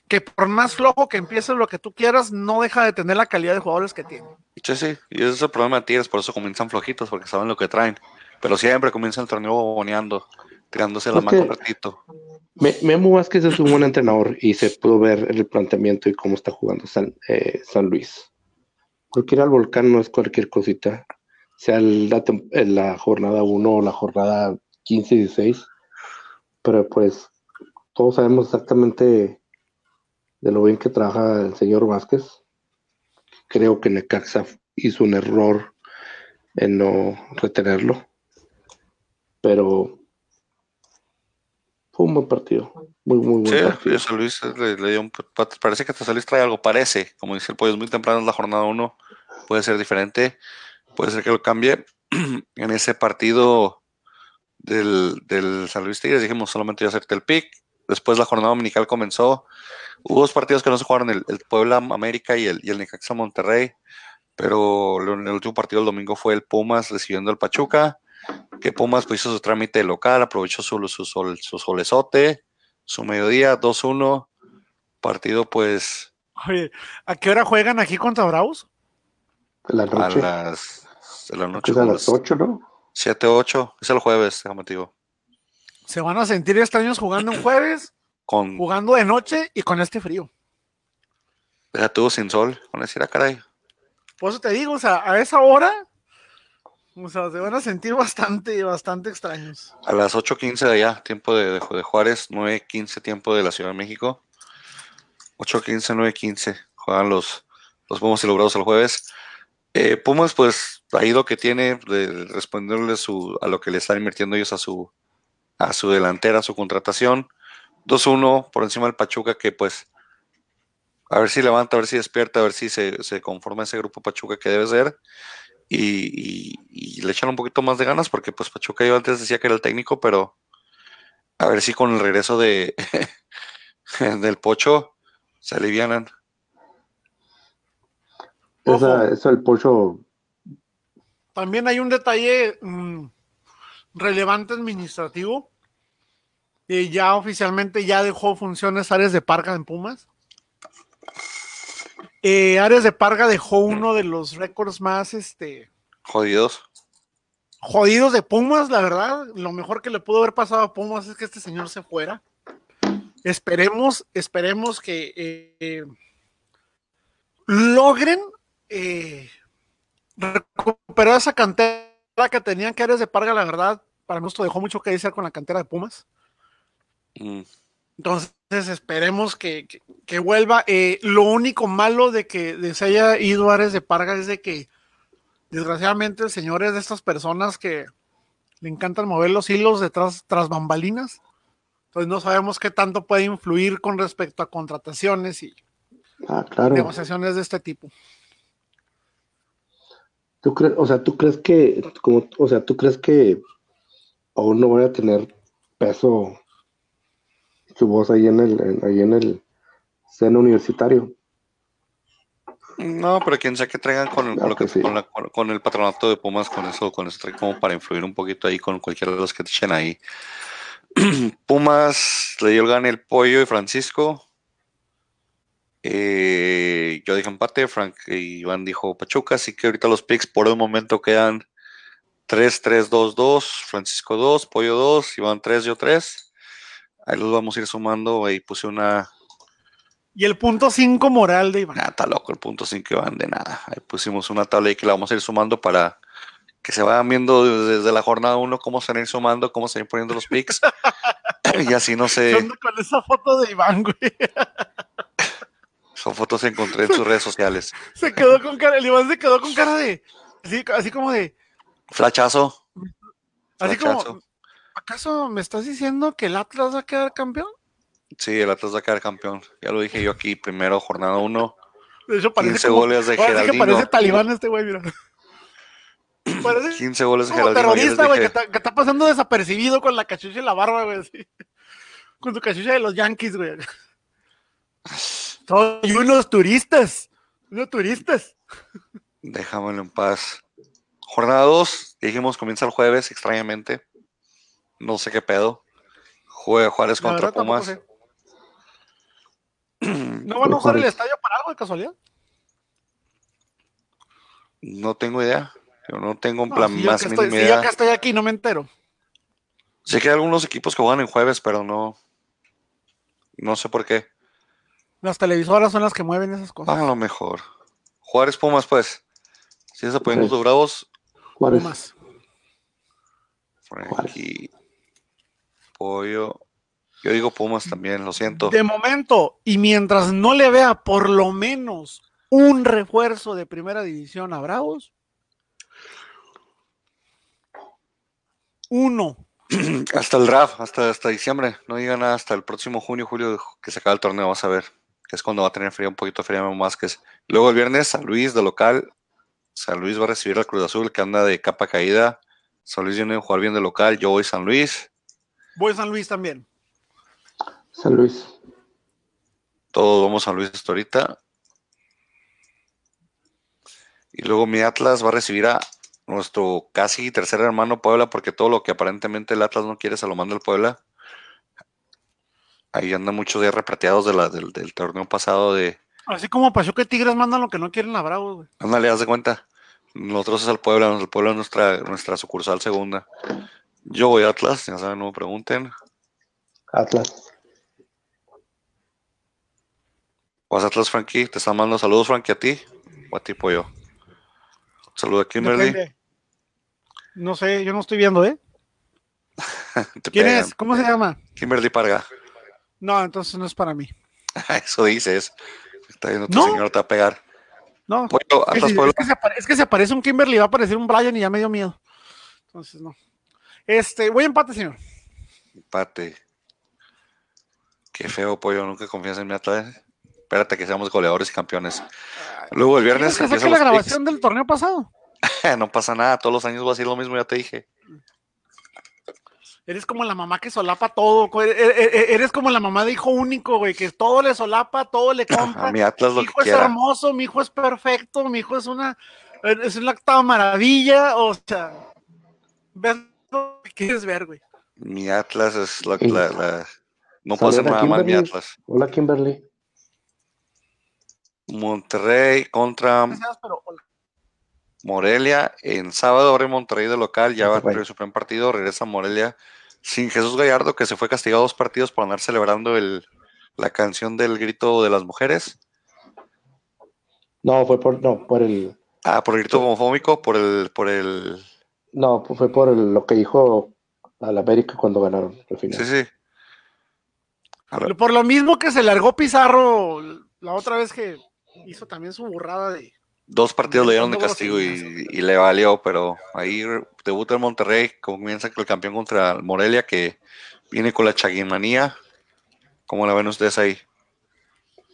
que por más flojo que empiece lo que tú quieras, no deja de tener la calidad de jugadores que tiene. Sí, sí, y ese es el problema de Tigres, por eso comienzan flojitos, porque saben lo que traen. Pero siempre comienza el torneo boneando, tirándose la mano ratito. Memo Vázquez es un buen entrenador y se pudo ver el planteamiento y cómo está jugando San, eh, San Luis. Porque ir al volcán no es cualquier cosita, sea la, la jornada 1 o la jornada 15 y 16, pero pues todos sabemos exactamente de lo bien que trabaja el señor Vázquez. Creo que Necaxa hizo un error en no retenerlo, pero fue un buen partido. Muy, muy buen partido. Sí, Luis le, dio un, parece que hasta Luis trae algo, parece, como dice el pollo, es muy temprano en la jornada 1, puede ser diferente, puede ser que lo cambie. en ese partido del, del San Luis Tigres dijimos solamente iba a hacerte el pick, después la jornada dominical comenzó, Hubo dos partidos que no se jugaron, el, Puebla América y el, y el Necaxa Monterrey, pero el, el último partido del domingo fue el Pumas recibiendo el Pachuca, que Pumas pues, hizo su trámite local, aprovechó su, su, su solezote, su mediodía, 2-1, partido pues... Oye, ¿a qué hora juegan aquí contra Bravos? La noche. A las, a la noche. a las 8, ¿no? 7-8, es el jueves, déjame digo. ¿Se van a sentir extraños jugando un jueves? Jugando de noche y con este frío. Ya tuvo sin sol, con decir, a ah, caray. Por eso te digo, o sea, a esa hora, o sea, se van a sentir bastante, bastante extraños. A las 8.15 de allá, tiempo de, de, Juárez, 9.15 tiempo de la Ciudad de México. 8.15, 9.15, juegan los, los Pumas y logrados el jueves. Eh, Pumas, pues, ahí lo que tiene, de responderle su, a lo que le están invirtiendo ellos a su, a su delantera, a su contratación. 2-1 por encima del Pachuca, que pues a ver si levanta, a ver si despierta, a ver si se, conforma ese grupo Pachuca que debe ser. Y, le echan un poquito más de ganas, porque pues Pachuca yo antes decía que era el técnico, pero a ver si con el regreso de del Pocho se alivianan. eso el Pocho. También hay un detalle mm, relevante administrativo y ya oficialmente ya dejó funciones Áreas de Parga en Pumas. Eh, Áreas de Parga dejó uno de los récords más este jodidos. Jodidos de Pumas, la verdad. Lo mejor que le pudo haber pasado a Pumas es que este señor se fuera. Esperemos, esperemos que eh, logren eh, recuperar esa cantera que tenían que Áreas de Parga, la verdad. Para nosotros dejó mucho que decir con la cantera de Pumas. Mm. Entonces esperemos que, vuelva. Eh, lo único malo de que se haya ido Ares de Parga es de que desgraciadamente el señor es de estas personas que le encantan mover los hilos detrás tras bambalinas. Entonces no sabemos qué tanto puede influir con respecto a contrataciones y ah, negociaciones de este tipo. ¿Tú crees, o sea, tú crees que, como, o sea, tú crees que aún no voy a tener peso su voz ahí en el, ahí en el seno universitario. No, pero quien sea que traigan con, el, con, el patronato de Pumas, con eso, con eso como para influir un poquito ahí con cualquiera de los que te echen ahí. Pumas le dio el gane el pollo y Francisco. Eh, yo dije empate, Frank y Iván dijo Pachuca, así que ahorita los picks por el momento quedan 3-3-2-2, Francisco 2, Pollo 2, Iván 3, yo 3. Ahí los vamos a ir sumando. Ahí puse una. Y el punto 5 moral de Iván. Ah, está loco el punto 5 Iván de nada. Ahí pusimos una tabla ahí que la vamos a ir sumando para que se vayan viendo desde la jornada 1 cómo se van a ir sumando, cómo se van poniendo los picks. y así no sé. Con esa foto de Iván, güey. Son fotos que encontré en sus redes sociales. Se quedó con cara, el Iván se quedó con cara de. Así, como de. Flachazo. Así como ¿Acaso me estás diciendo que el Atlas va a quedar campeón? Sí, el Atlas va a quedar campeón. Ya lo dije yo aquí, primero, jornada 1. De hecho, parece 15 como- goles de parece que Geraldino. parece talibán este güey, mira. Parece 15 goles de Geraldino. terrorista, güey, que, está- que está pasando desapercibido con la cachucha y la barba, güey. así. Con su cachucha de los Yankees, güey. Soy unos turistas. Unos turistas. Déjamelo en paz. Jornada 2, dijimos comienza el jueves, extrañamente. No sé qué pedo. Juega Juárez La contra Pumas. sé. ¿No van a usar el estadio para algo de casualidad? No tengo idea. Yo no tengo un No, plan si yo más estoy, si yo que estoy aquí no me entero. Sé que hay algunos equipos que juegan en jueves, pero no. No sé por qué. Las televisoras son las que mueven esas cosas. A lo mejor. Juárez Pumas, pues. Si es apoyando tus bravos, Juárez. Pumas. Frankie, Pollo. Yo digo Pumas también, lo siento. De momento, y mientras no le vea por lo menos un refuerzo de primera división a Bravos, uno. Hasta el draft, hasta, hasta diciembre. No diga nada hasta el próximo junio, julio, que se acaba el torneo, vas a ver. Que es cuando va a tener frío, un poquito frío Memo Vázquez. Luego el viernes, San Luis de local. San Luis va a recibir al Cruz Azul, que anda de capa caída. San Luis viene a jugar bien de local. Yo voy San Luis. Voy a San Luis también. San Luis. Todos vamos a San Luis hasta ahorita. Y luego mi Atlas va a recibir a nuestro casi tercer hermano Puebla, porque todo lo que aparentemente el Atlas no quiere se lo manda el Puebla. Ahí andan muchos ya reprateados de la, del, del torneo pasado de... Así como Pachuca y Tigres mandan lo que no quieren a Bravos, güey. Ándale, haz de cuenta. Nosotros es el Puebla, el Puebla es nuestra, nuestra sucursal segunda. Yo voy a Atlas, ya saben, no me pregunten. Atlas. ¿Vas a Atlas, Frankie? ¿Te están mandando saludos, Frankie, a ti? ¿O a ti, Pollo? Saludos a Kimberly. Depende. No sé, yo no estoy viendo, ¿eh? ¿Quién pegan. es? ¿Cómo se llama? Kimberly Parga. No, entonces no es para mí. Eso dices. Está viendo tu No. señor, te va a pegar. No, Pollo, es que, Atlas es que se es que se aparece un Kimberly, va a aparecer un Brian y ya me dio miedo. Entonces, no. Este, voy a empate, señor. Empate. Qué feo, Pollo. Nunca confías en mi Atlas. Espérate que seamos goleadores y campeones. Luego el viernes ¿Quieres que saque la grabación del torneo pasado? No pasa nada. Todos los años va a ser lo mismo, ya te dije. Eres como la mamá que solapa todo. co- e- e- e- Eres como la mamá de hijo único, güey, que todo le solapa, todo le compra. Mi Atlas lo mi que hijo es quiera. hermoso, mi hijo es perfecto, mi hijo es una, es una octava maravilla, o sea, ves lo que quieres ver, güey. Mi Atlas es la, la- la- No puedo hacer Saluda nada mal mi Kimberly. Atlas. Hola, Kimberly. Monterrey contra Gracias, pero hola. Morelia en sábado. En Monterrey de local. Ya va a su primer partido. Regresa a Morelia sin Jesús Gallardo, que se fue castigado dos partidos por andar celebrando el, la canción del grito de las mujeres. No, fue por, no, por el, Ah, por el grito homofóbico, por el, por el. No, fue por el- lo que dijo al América cuando ganaron al final. Sí, sí. Por lo mismo que se largó Pizarro la otra vez que hizo también su burrada de... Dos partidos le dieron de castigo y, y le valió, pero ahí debuta el Monterrey, comienza el campeón contra el Morelia, que viene con la chaguimanía. ¿Cómo la ven ustedes ahí?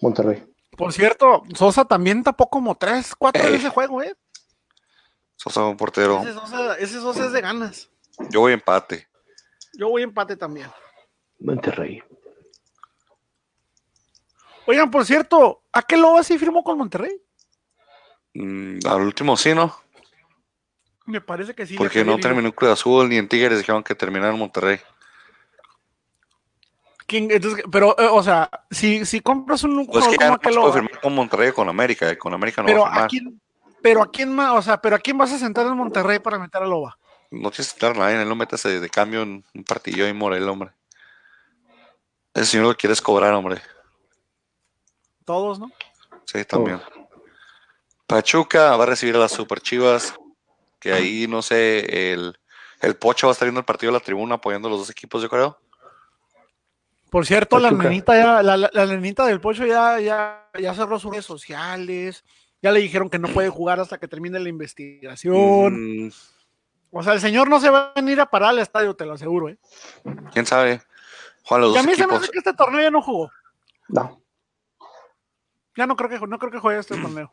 Monterrey. Por cierto, Sosa también tapó como tres, cuatro Ey. de ese juego, ¿eh? Sosa un portero. Ese Sosa, ese Sosa es de ganas. Yo voy empate. Yo voy empate también. Monterrey. Oigan, por cierto, ¿a qué Loba sí firmó con Monterrey? Mm, al último sí, ¿no? Me parece que sí. Porque no terminó en Cruz Azul ni en Tigres, dijeron que terminara en Monterrey. ¿Quién- entonces, pero, eh, o sea, si, si compras un Pues jugador que ya como no se puede firmar con Monterrey o con América, y con América no pero va a a firmar. quién, pero a quién más, o sea, pero a quién vas a sentar en Monterrey para meter a Loba? No tienes que estar a nadie, él lo metes de, de cambio en un partido y Morel, hombre. El señor lo quieres cobrar, hombre. Todos, ¿no? Sí, también. Pachuca va a recibir a las Super Chivas, que ahí, no sé, el, el Pocho va a estar viendo el partido de la tribuna apoyando a los dos equipos, yo creo. Por cierto, la nenita ya, la, la- la nenita del Pocho ya, ya, ya cerró sus redes sociales, ya le dijeron que no puede jugar hasta que termine la investigación. Mm, O sea, el señor no se va a venir a parar al estadio, te lo aseguro, ¿eh? ¿Quién sabe? Juan, los Y a mí se me hace que este torneo ya no jugó. No. Ya no creo que, no creo que juegue este torneo.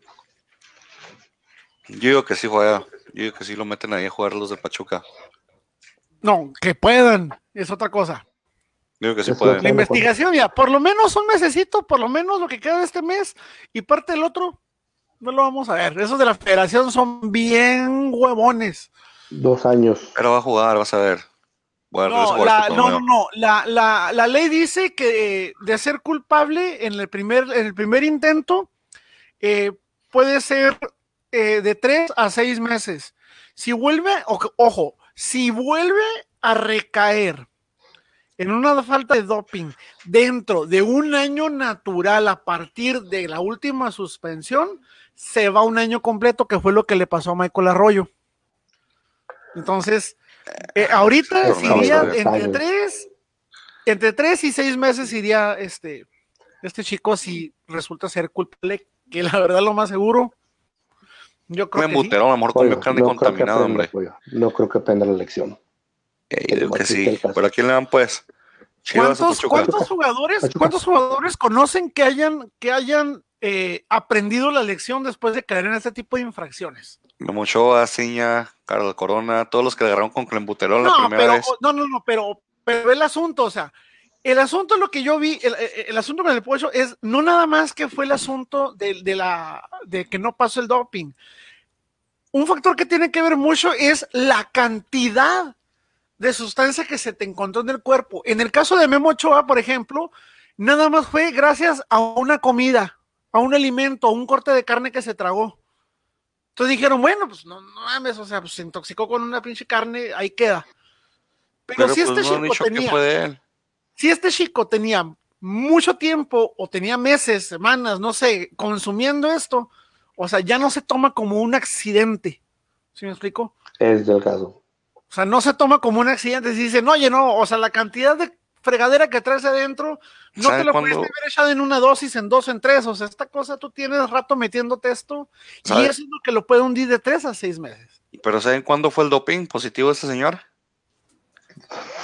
Yo digo que sí juega. Yo digo que sí lo meten ahí a jugar los de Pachuca. No, que puedan, es otra cosa. Digo que sí Eso puede. La investigación ya, por lo menos un mesecito, por lo menos lo que queda de este mes y parte del otro, no lo vamos a ver. Esos de la federación son bien huevones. Dos años. Pero va a jugar, vas a ver. Darles No, la, no, no. La, la- la ley dice que eh, de ser culpable en el primer, en el primer intento eh, puede ser eh, de tres a seis meses. Si vuelve, o- ojo, si vuelve a recaer en una falta de doping dentro de un año natural a partir de la última suspensión, se va un año completo, que fue lo que le pasó a Michael Arroyo. Entonces, eh, ahorita no, iría entre tres, entre tres y seis meses iría este, este chico si resulta ser culpable, que la verdad lo más seguro, yo creo Me que sí. a lo mejor comió carne no contaminada, hombre. pollo. No creo que aprenda la lección. Eh, que sí. ¿Pero a quién le dan, pues? ¿Cuántos, jugadores, Pachuca. cuántos jugadores conocen que hayan, que hayan eh, aprendido la lección después de caer en este tipo de infracciones? Memo Ochoa, Ciña, Carlos Corona, todos los que le agarraron con clembuterol la No, primera pero, vez. no, no, no, pero, pero el asunto, o sea, el asunto lo que yo vi, el, el- el asunto con el pollo es no nada más que fue el asunto de, de la de que no pasó el doping. Un factor que tiene que ver mucho es la cantidad de sustancia que se te encontró en el cuerpo. En el caso de Memo Ochoa, por ejemplo, nada más fue gracias a una comida, a un alimento, a un corte de carne que se tragó. Entonces dijeron, bueno, pues no, no mames, o sea, pues se intoxicó con una pinche carne, ahí queda. Pero, Pero si pues este no chico tenía, fue de él. si este chico tenía mucho tiempo o tenía meses, semanas, no sé, consumiendo esto, o sea, ya no se toma como un accidente. ¿Sí me explico? Es del caso. O sea, no se toma como un accidente. Si dicen, oye, no, o sea, la cantidad de fregadera que traes adentro, no ¿Sabe te lo cuándo? pudiste haber echado en una dosis, en dos, en tres. O sea, esta cosa tú tienes rato metiéndote esto y eso es lo que lo puede hundir de tres a seis meses. ¿Pero saben cuándo fue el doping positivo de este señor?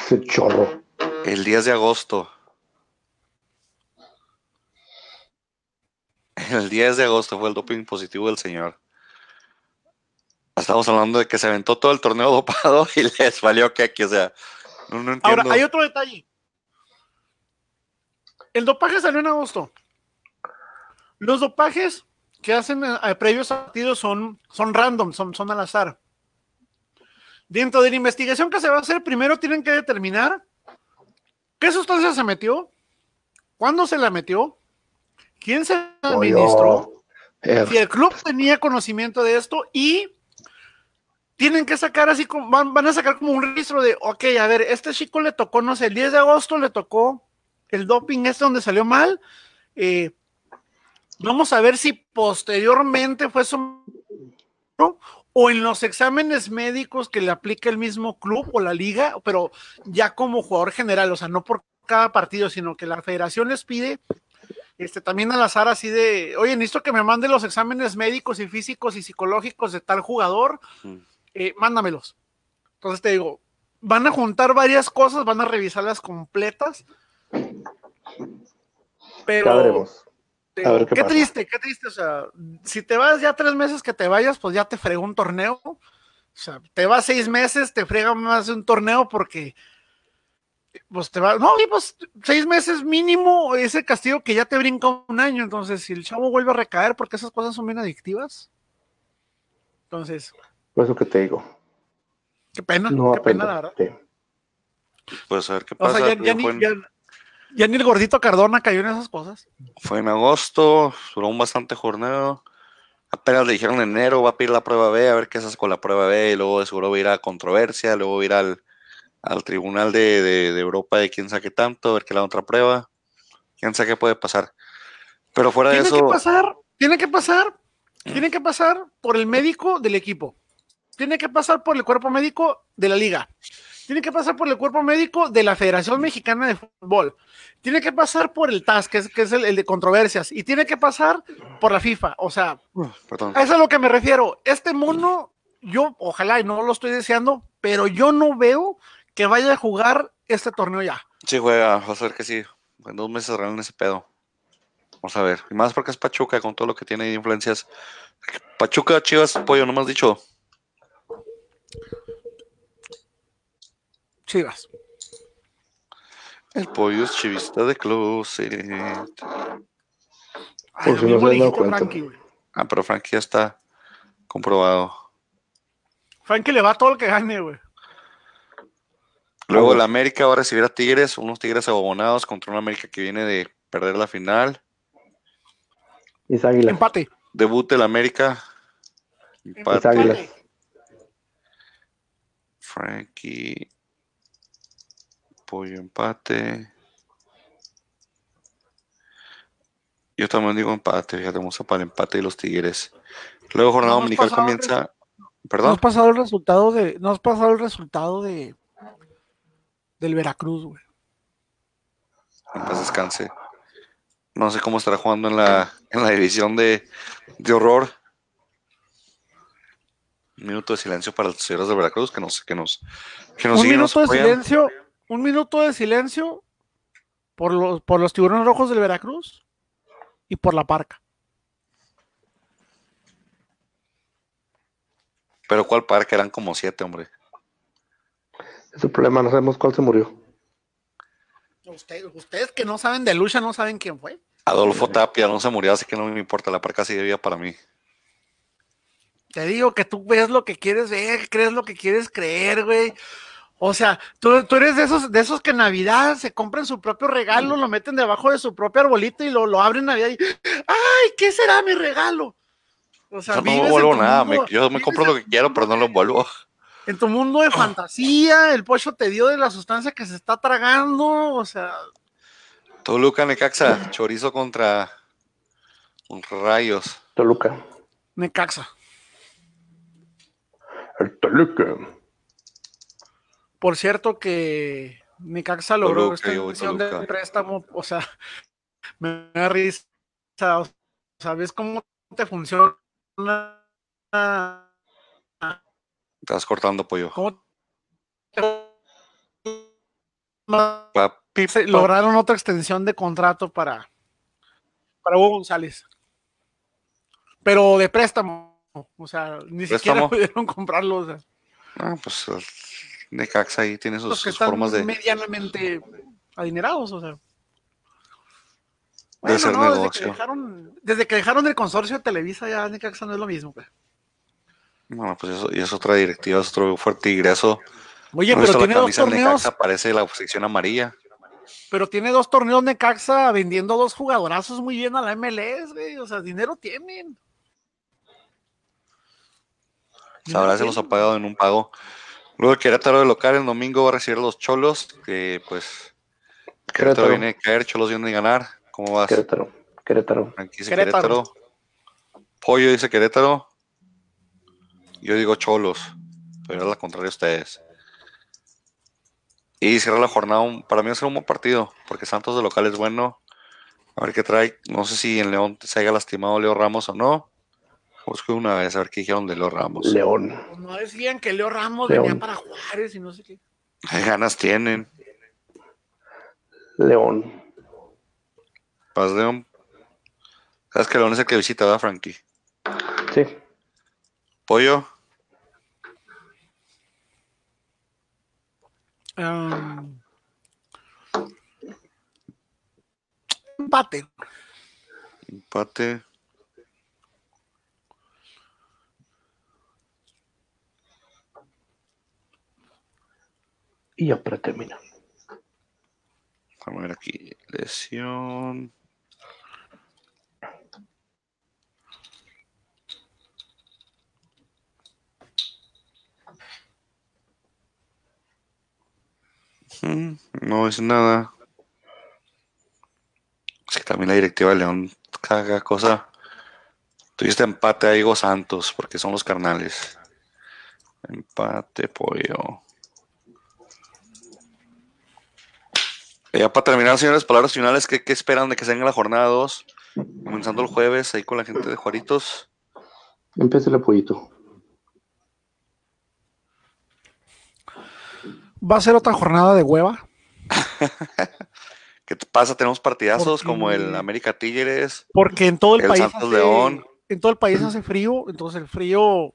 Ese chorro. El 10 de agosto. El 10 de agosto fue el doping positivo del señor. Estamos hablando de que se aventó todo el torneo dopado y les valió que aquí, o sea, no, no entiendo. Ahora, hay otro detalle. El dopaje salió en agosto. Los dopajes que hacen a, a previos partidos son, son random, son, son al azar. Dentro de la investigación que se va a hacer, primero tienen que determinar qué sustancia se metió, cuándo se la metió, quién se la administró, Eh, si el club tenía conocimiento de esto y tienen que sacar así como, van, van a sacar como un registro de, ok, a ver, este chico le tocó, no sé, el 10 de agosto le tocó el doping este donde salió mal. eh, vamos a ver si posteriormente fue su o en los exámenes médicos que le aplica el mismo club o la liga, pero ya como jugador general, o sea, no por cada partido, sino que la federación les pide este, también al azar así de, oye, necesito que me mande los exámenes médicos y físicos y psicológicos de tal jugador, Mm. Eh, mándamelos. Entonces te digo, van a juntar varias cosas, van a revisarlas completas, pero te A ver qué qué, pasa. triste, qué triste, o sea, si te vas ya tres meses que te vayas, pues ya te fregó un torneo, o sea, te vas seis meses, te frega más de un torneo porque pues te va, no, y pues seis meses mínimo ese castigo que ya te brinca un año. Entonces, si el chavo vuelve a recaer, porque esas cosas son bien adictivas. Entonces, Por eso que te digo. qué pena, No qué pena, la verdad. Sí. Pues a ver qué O pasa. sea, ya, ni, en, ya- ya ni el gordito Cardona cayó en esas cosas. fue en agosto, duró un bastante jornado. Apenas le dijeron en enero, va a pedir la prueba B, a ver qué hace con la prueba B, y luego de seguro va a ir a controversia, luego va a ir al, al tribunal de, de- de Europa de quién saque tanto, a ver qué la otra prueba. Quién sabe qué puede pasar. Pero fuera de Tiene eso, que pasar, tiene que pasar, tiene que pasar por el médico del equipo. Tiene que pasar por el cuerpo médico de la liga. Tiene que pasar por el cuerpo médico de la Federación Mexicana de Fútbol. Tiene que pasar por el TAS, que es, que es el, el de controversias. Y tiene que pasar por la FIFA. O sea, perdón, a eso es a lo que me refiero. Este mono, yo ojalá y no lo estoy deseando, pero yo no veo que vaya a jugar este torneo ya. Sí, juega, vas a ver que sí. En dos meses arreglan ese pedo. Vamos a ver. Y más porque es Pachuca con todo lo que tiene de influencias. Pachuca, Chivas, pollo, no me has dicho. Chivas. El pollo es chivista de closet. Ay, Por si no mismo se han dado dijiste, cuenta. Frankie, güey. Ah, pero Frankie ya está comprobado. Frankie le va todo lo que gane, güey. Luego el América va a recibir a Tigres, unos Tigres abonados contra un América que viene de perder la final. Águilas. Empate. Debut del América. Empate. águilas. Frankie. Pollo empate. Yo también digo empate, fíjate, vamos a para el empate y los Tigres. Luego jornada No dominical comienza. No Perdón. has pasado el resultado de. No has pasado el resultado de. Del Veracruz, güey. En paz descanse. No sé cómo estará jugando en la, en la división de, de horror. Un minuto de silencio para los señores de Veracruz que nos, que nos, que nos Un siguen, nos minuto de silencio. Un minuto de silencio por los, por los tiburones rojos del Veracruz y por la parca. Pero cuál parque eran como siete, hombre. Es el problema, no sabemos cuál se murió. Usted- ustedes que no saben de lucha no saben quién fue. Adolfo Tapia no se murió, así que no me importa, la parca sigue viva para mí. Te digo que tú ves lo que quieres ver, crees lo que quieres creer, güey. O sea, tú, tú eres de esos, de esos que en Navidad se compran su propio regalo, lo meten debajo de su propio arbolito y lo, lo abren en Navidad y ¡ay! ¿Qué será mi regalo? O sea, Yo no vuelvo nada, mundo- me- yo me compro lo que quiero, pero no lo vuelvo. En tu mundo de fantasía, el pocho te dio de la sustancia que se está tragando, o sea, Toluca Necaxa, chorizo contra Rayos. Toluca. Necaxa. El Toluca. Por cierto que Necaxa logró esta extensión de préstamo, o sea, me da risa, o sea, ¿ves cómo te funciona? Vas cortando, pollo. ¿Cómo te- lograron otra extensión de contrato para, para Hugo González? Pero de préstamo, o sea, ni siquiera pudieron comprarlo, o sea, Ah, pues Necaxa ahí tiene sus, los que sus están formas de, medianamente adinerados, o sea. de Bueno, no, desde que, dejaron, desde que dejaron el consorcio de Televisa ya Necaxa no es lo mismo. pues. Bueno, pues eso, y es otra directiva, es otro fuerte ingreso. Oye, ¿No pero tiene dos torneos, Necaxa? Parece la sección amarilla. pero tiene dos torneos Necaxa vendiendo dos jugadorazos muy bien a la MLS, güey. O sea, dinero tienen. Sabrá se los ha pagado en un pago. Luego el Querétaro de local el domingo va a recibir a los Cholos, que pues Querétaro Querétaro. viene de caer, Cholos viene de ganar. ¿Cómo vas? Querétaro. Querétaro. Dice Querétaro. Querétaro. Pollo dice Querétaro. Yo digo Cholos. Pero es la contraria a ustedes. Y cierra la jornada. un- para mí va a ser un buen partido. Porque Santos de local es bueno. A ver qué trae. No sé si en León se haya lastimado Leo Ramos o no. Busco una vez a ver qué dijeron de Leo Ramos. León. Pues no decían que Leo Ramos León. venía para Juárez y no sé qué. Qué ganas tienen. León. Paz León. ¿Sabes que León es el que visita, ¿verdad, Frankie? Sí. Pollo. Um, empate. Empate. Y ya pretermina. Vamos a ver aquí. Lesión. No es nada. Es que también la directiva de León caga cosa. Tuviste empate a Higo Santos porque son los carnales. Empate, pollo. Ya para terminar, señores, palabras finales, ¿qué, qué esperan de que se venga la jornada 2? Comenzando el jueves ahí con la gente de Juaritos. Empieza el pollito. va a ser otra jornada de hueva. ¿Qué te pasa? Tenemos partidazos Porque- como el América Tigres. Porque en todo el, El país Santos hace, León. en todo el país hace frío, entonces el frío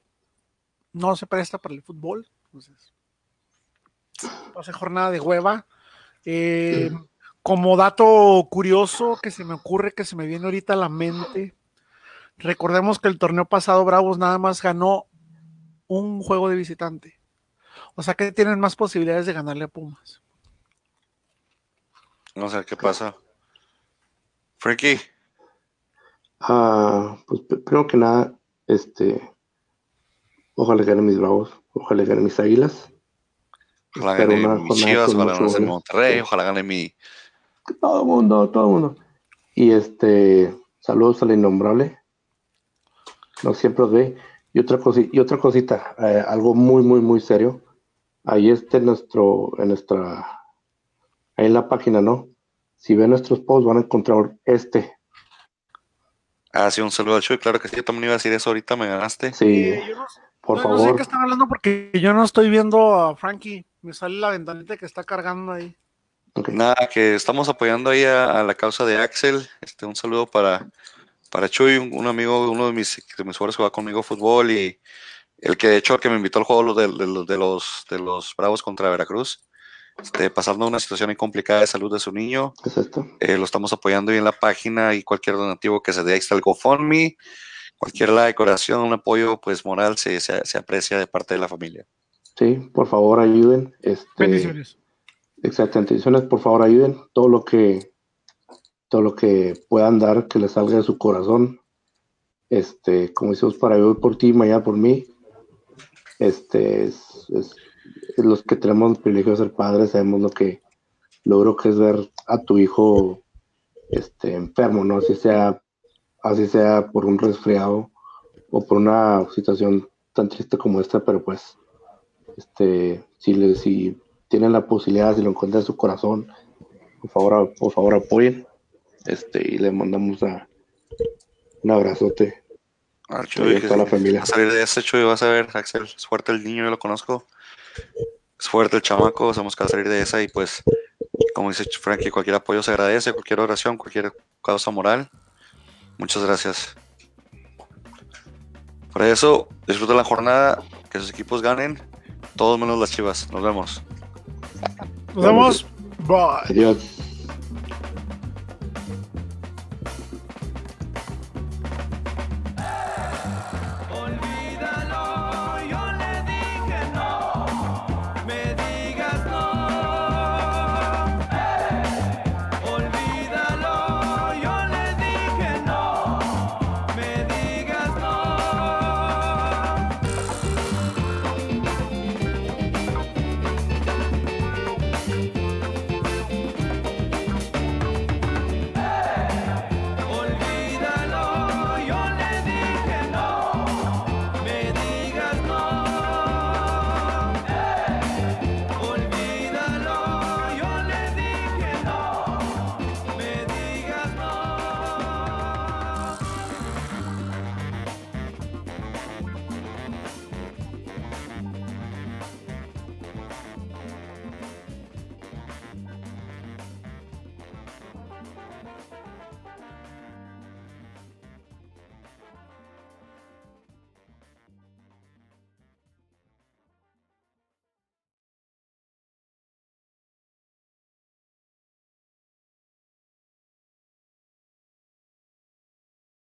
no se presta para el fútbol. Entonces, va a ser jornada de hueva. Eh, como dato curioso que se me ocurre, que se me viene ahorita a la mente, recordemos que el torneo pasado Bravos nada más ganó un juego de visitante. O sea que tienen más posibilidades de ganarle a Pumas. No sé qué pasa. Frankie, Ah, pues pr- primero que nada, este, ojalá ganen mis bravos, ojalá ganen mis águilas. Ojalá Espero gane una mi jornada Chivas, ojalá gane el. Monterrey, ojalá gane mi. Todo el mundo, todo el mundo. Y este, saludos al innombrable. No siempre os ve. Y otra cosita, y otra cosita, eh, algo muy, muy, muy serio. Ahí está en nuestro, en nuestra, ahí en la página, ¿no? Si ven nuestros posts van a encontrar este. Ah, sí, un saludo al Chuy. Claro que sí, yo también iba a decir eso ahorita, me ganaste. Sí, Eh, yo no, por no- no sé favor. qué están hablando porque yo no estoy viendo a Frankie. Me sale la ventanita que está cargando ahí. Ok. Nada, que estamos apoyando ahí a, a la causa de Axel. Este, un saludo para, para Chuy, un, un amigo, uno de mis, de mis jugadores que va conmigo fútbol y el que de hecho el que me invitó al juego de, de los- de los, de los Bravos contra Veracruz. Este, pasando una situación muy complicada de salud de su niño. ¿Qué es esto? Eh, lo estamos apoyando ahí en la página y cualquier donativo que se dé, ahí está el GoFundMe. Cualquier like, oración, un apoyo pues moral se, se, se aprecia de parte de la familia. Sí, por favor ayuden. Este, Bendiciones. Exactamente, bendiciones, por favor ayuden. Todo lo que todo lo que puedan dar que les salga de su corazón. Este, como decimos para hoy por ti, mañana por mí. Este es, es- es los que tenemos el privilegio de ser padres, sabemos lo que logro que es ver a tu hijo este enfermo, ¿no? Así sea, así sea por un resfriado o por una situación tan triste como esta, pero pues este, si, le, si tienen la posibilidad, si lo encuentran en su corazón, por favor, por favor apoyen. Este, y le mandamos a, un abrazote. Al Oye, Chuy, que toda la familia. a salir de ese Chuy, vas a ver, Axel, es fuerte el niño, yo lo conozco. Es fuerte el chamaco, sabemos que a salir de esa y pues, como dice Frankie, cualquier apoyo se agradece, cualquier oración, cualquier causa moral. Muchas gracias. Por eso, disfruten la jornada, que sus equipos ganen, todos menos las chivas. Nos vemos. Nos vemos. Bye. Adiós.